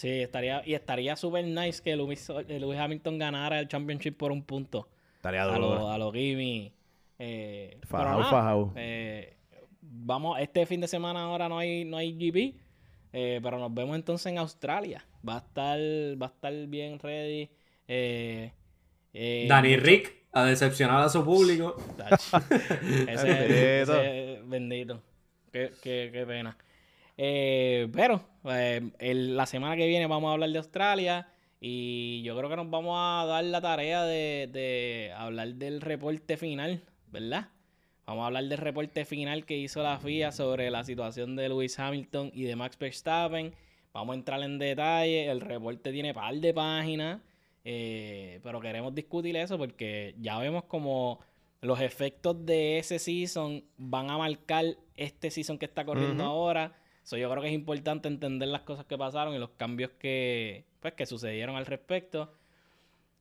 Sí, estaría, y estaría súper nice que Lewis, eh, Lewis Hamilton ganara el championship por un punto. Estaría A duro. lo, a lo Gimme. Eh, nada, fajao. eh, vamos, este fin de semana ahora no hay, no hay GP. eh, pero nos vemos entonces en Australia. Va a estar, va a estar bien ready. Eh, eh, Danny mucho- Rick a decepcionar a su público. Ese, Bendito. ese- bendito. Qué, qué- qué pena. Eh, pero eh, el- la semana que viene vamos a hablar de Australia y yo creo que nos vamos a dar la tarea de, de hablar del reporte final, ¿verdad? Vamos a hablar del reporte final que hizo la FIA sobre la situación de Lewis Hamilton y de Max Verstappen. Vamos a entrar en detalle. El reporte tiene par de páginas. eh, pero queremos discutir eso porque ya vemos como los efectos de ese season van a marcar este season que está corriendo ahora. So, yo creo que es importante entender las cosas que pasaron y los cambios que, pues, que sucedieron al respecto.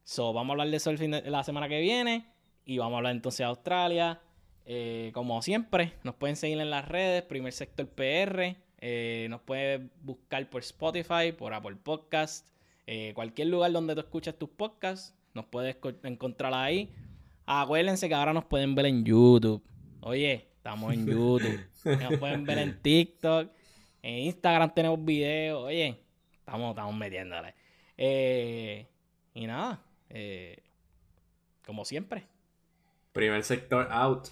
So, vamos a hablar de eso el fin de la semana que viene. Y vamos a hablar entonces de Australia. Eh, como siempre, nos pueden seguir en las redes, Primer Sector PR. eh, nos pueden buscar por Spotify, por Apple Podcast. eh, cualquier lugar donde tú escuches tus podcasts, nos puedes co- encontrar ahí. Acuérdense que ahora nos pueden ver en YouTube. Oye, estamos en YouTube. nos pueden ver en TikTok. En Instagram tenemos videos. Oye, estamos, estamos metiéndole. Eh, y nada, eh, como siempre. Primer sector out.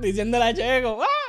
Diciéndole a Checo. ¡ah!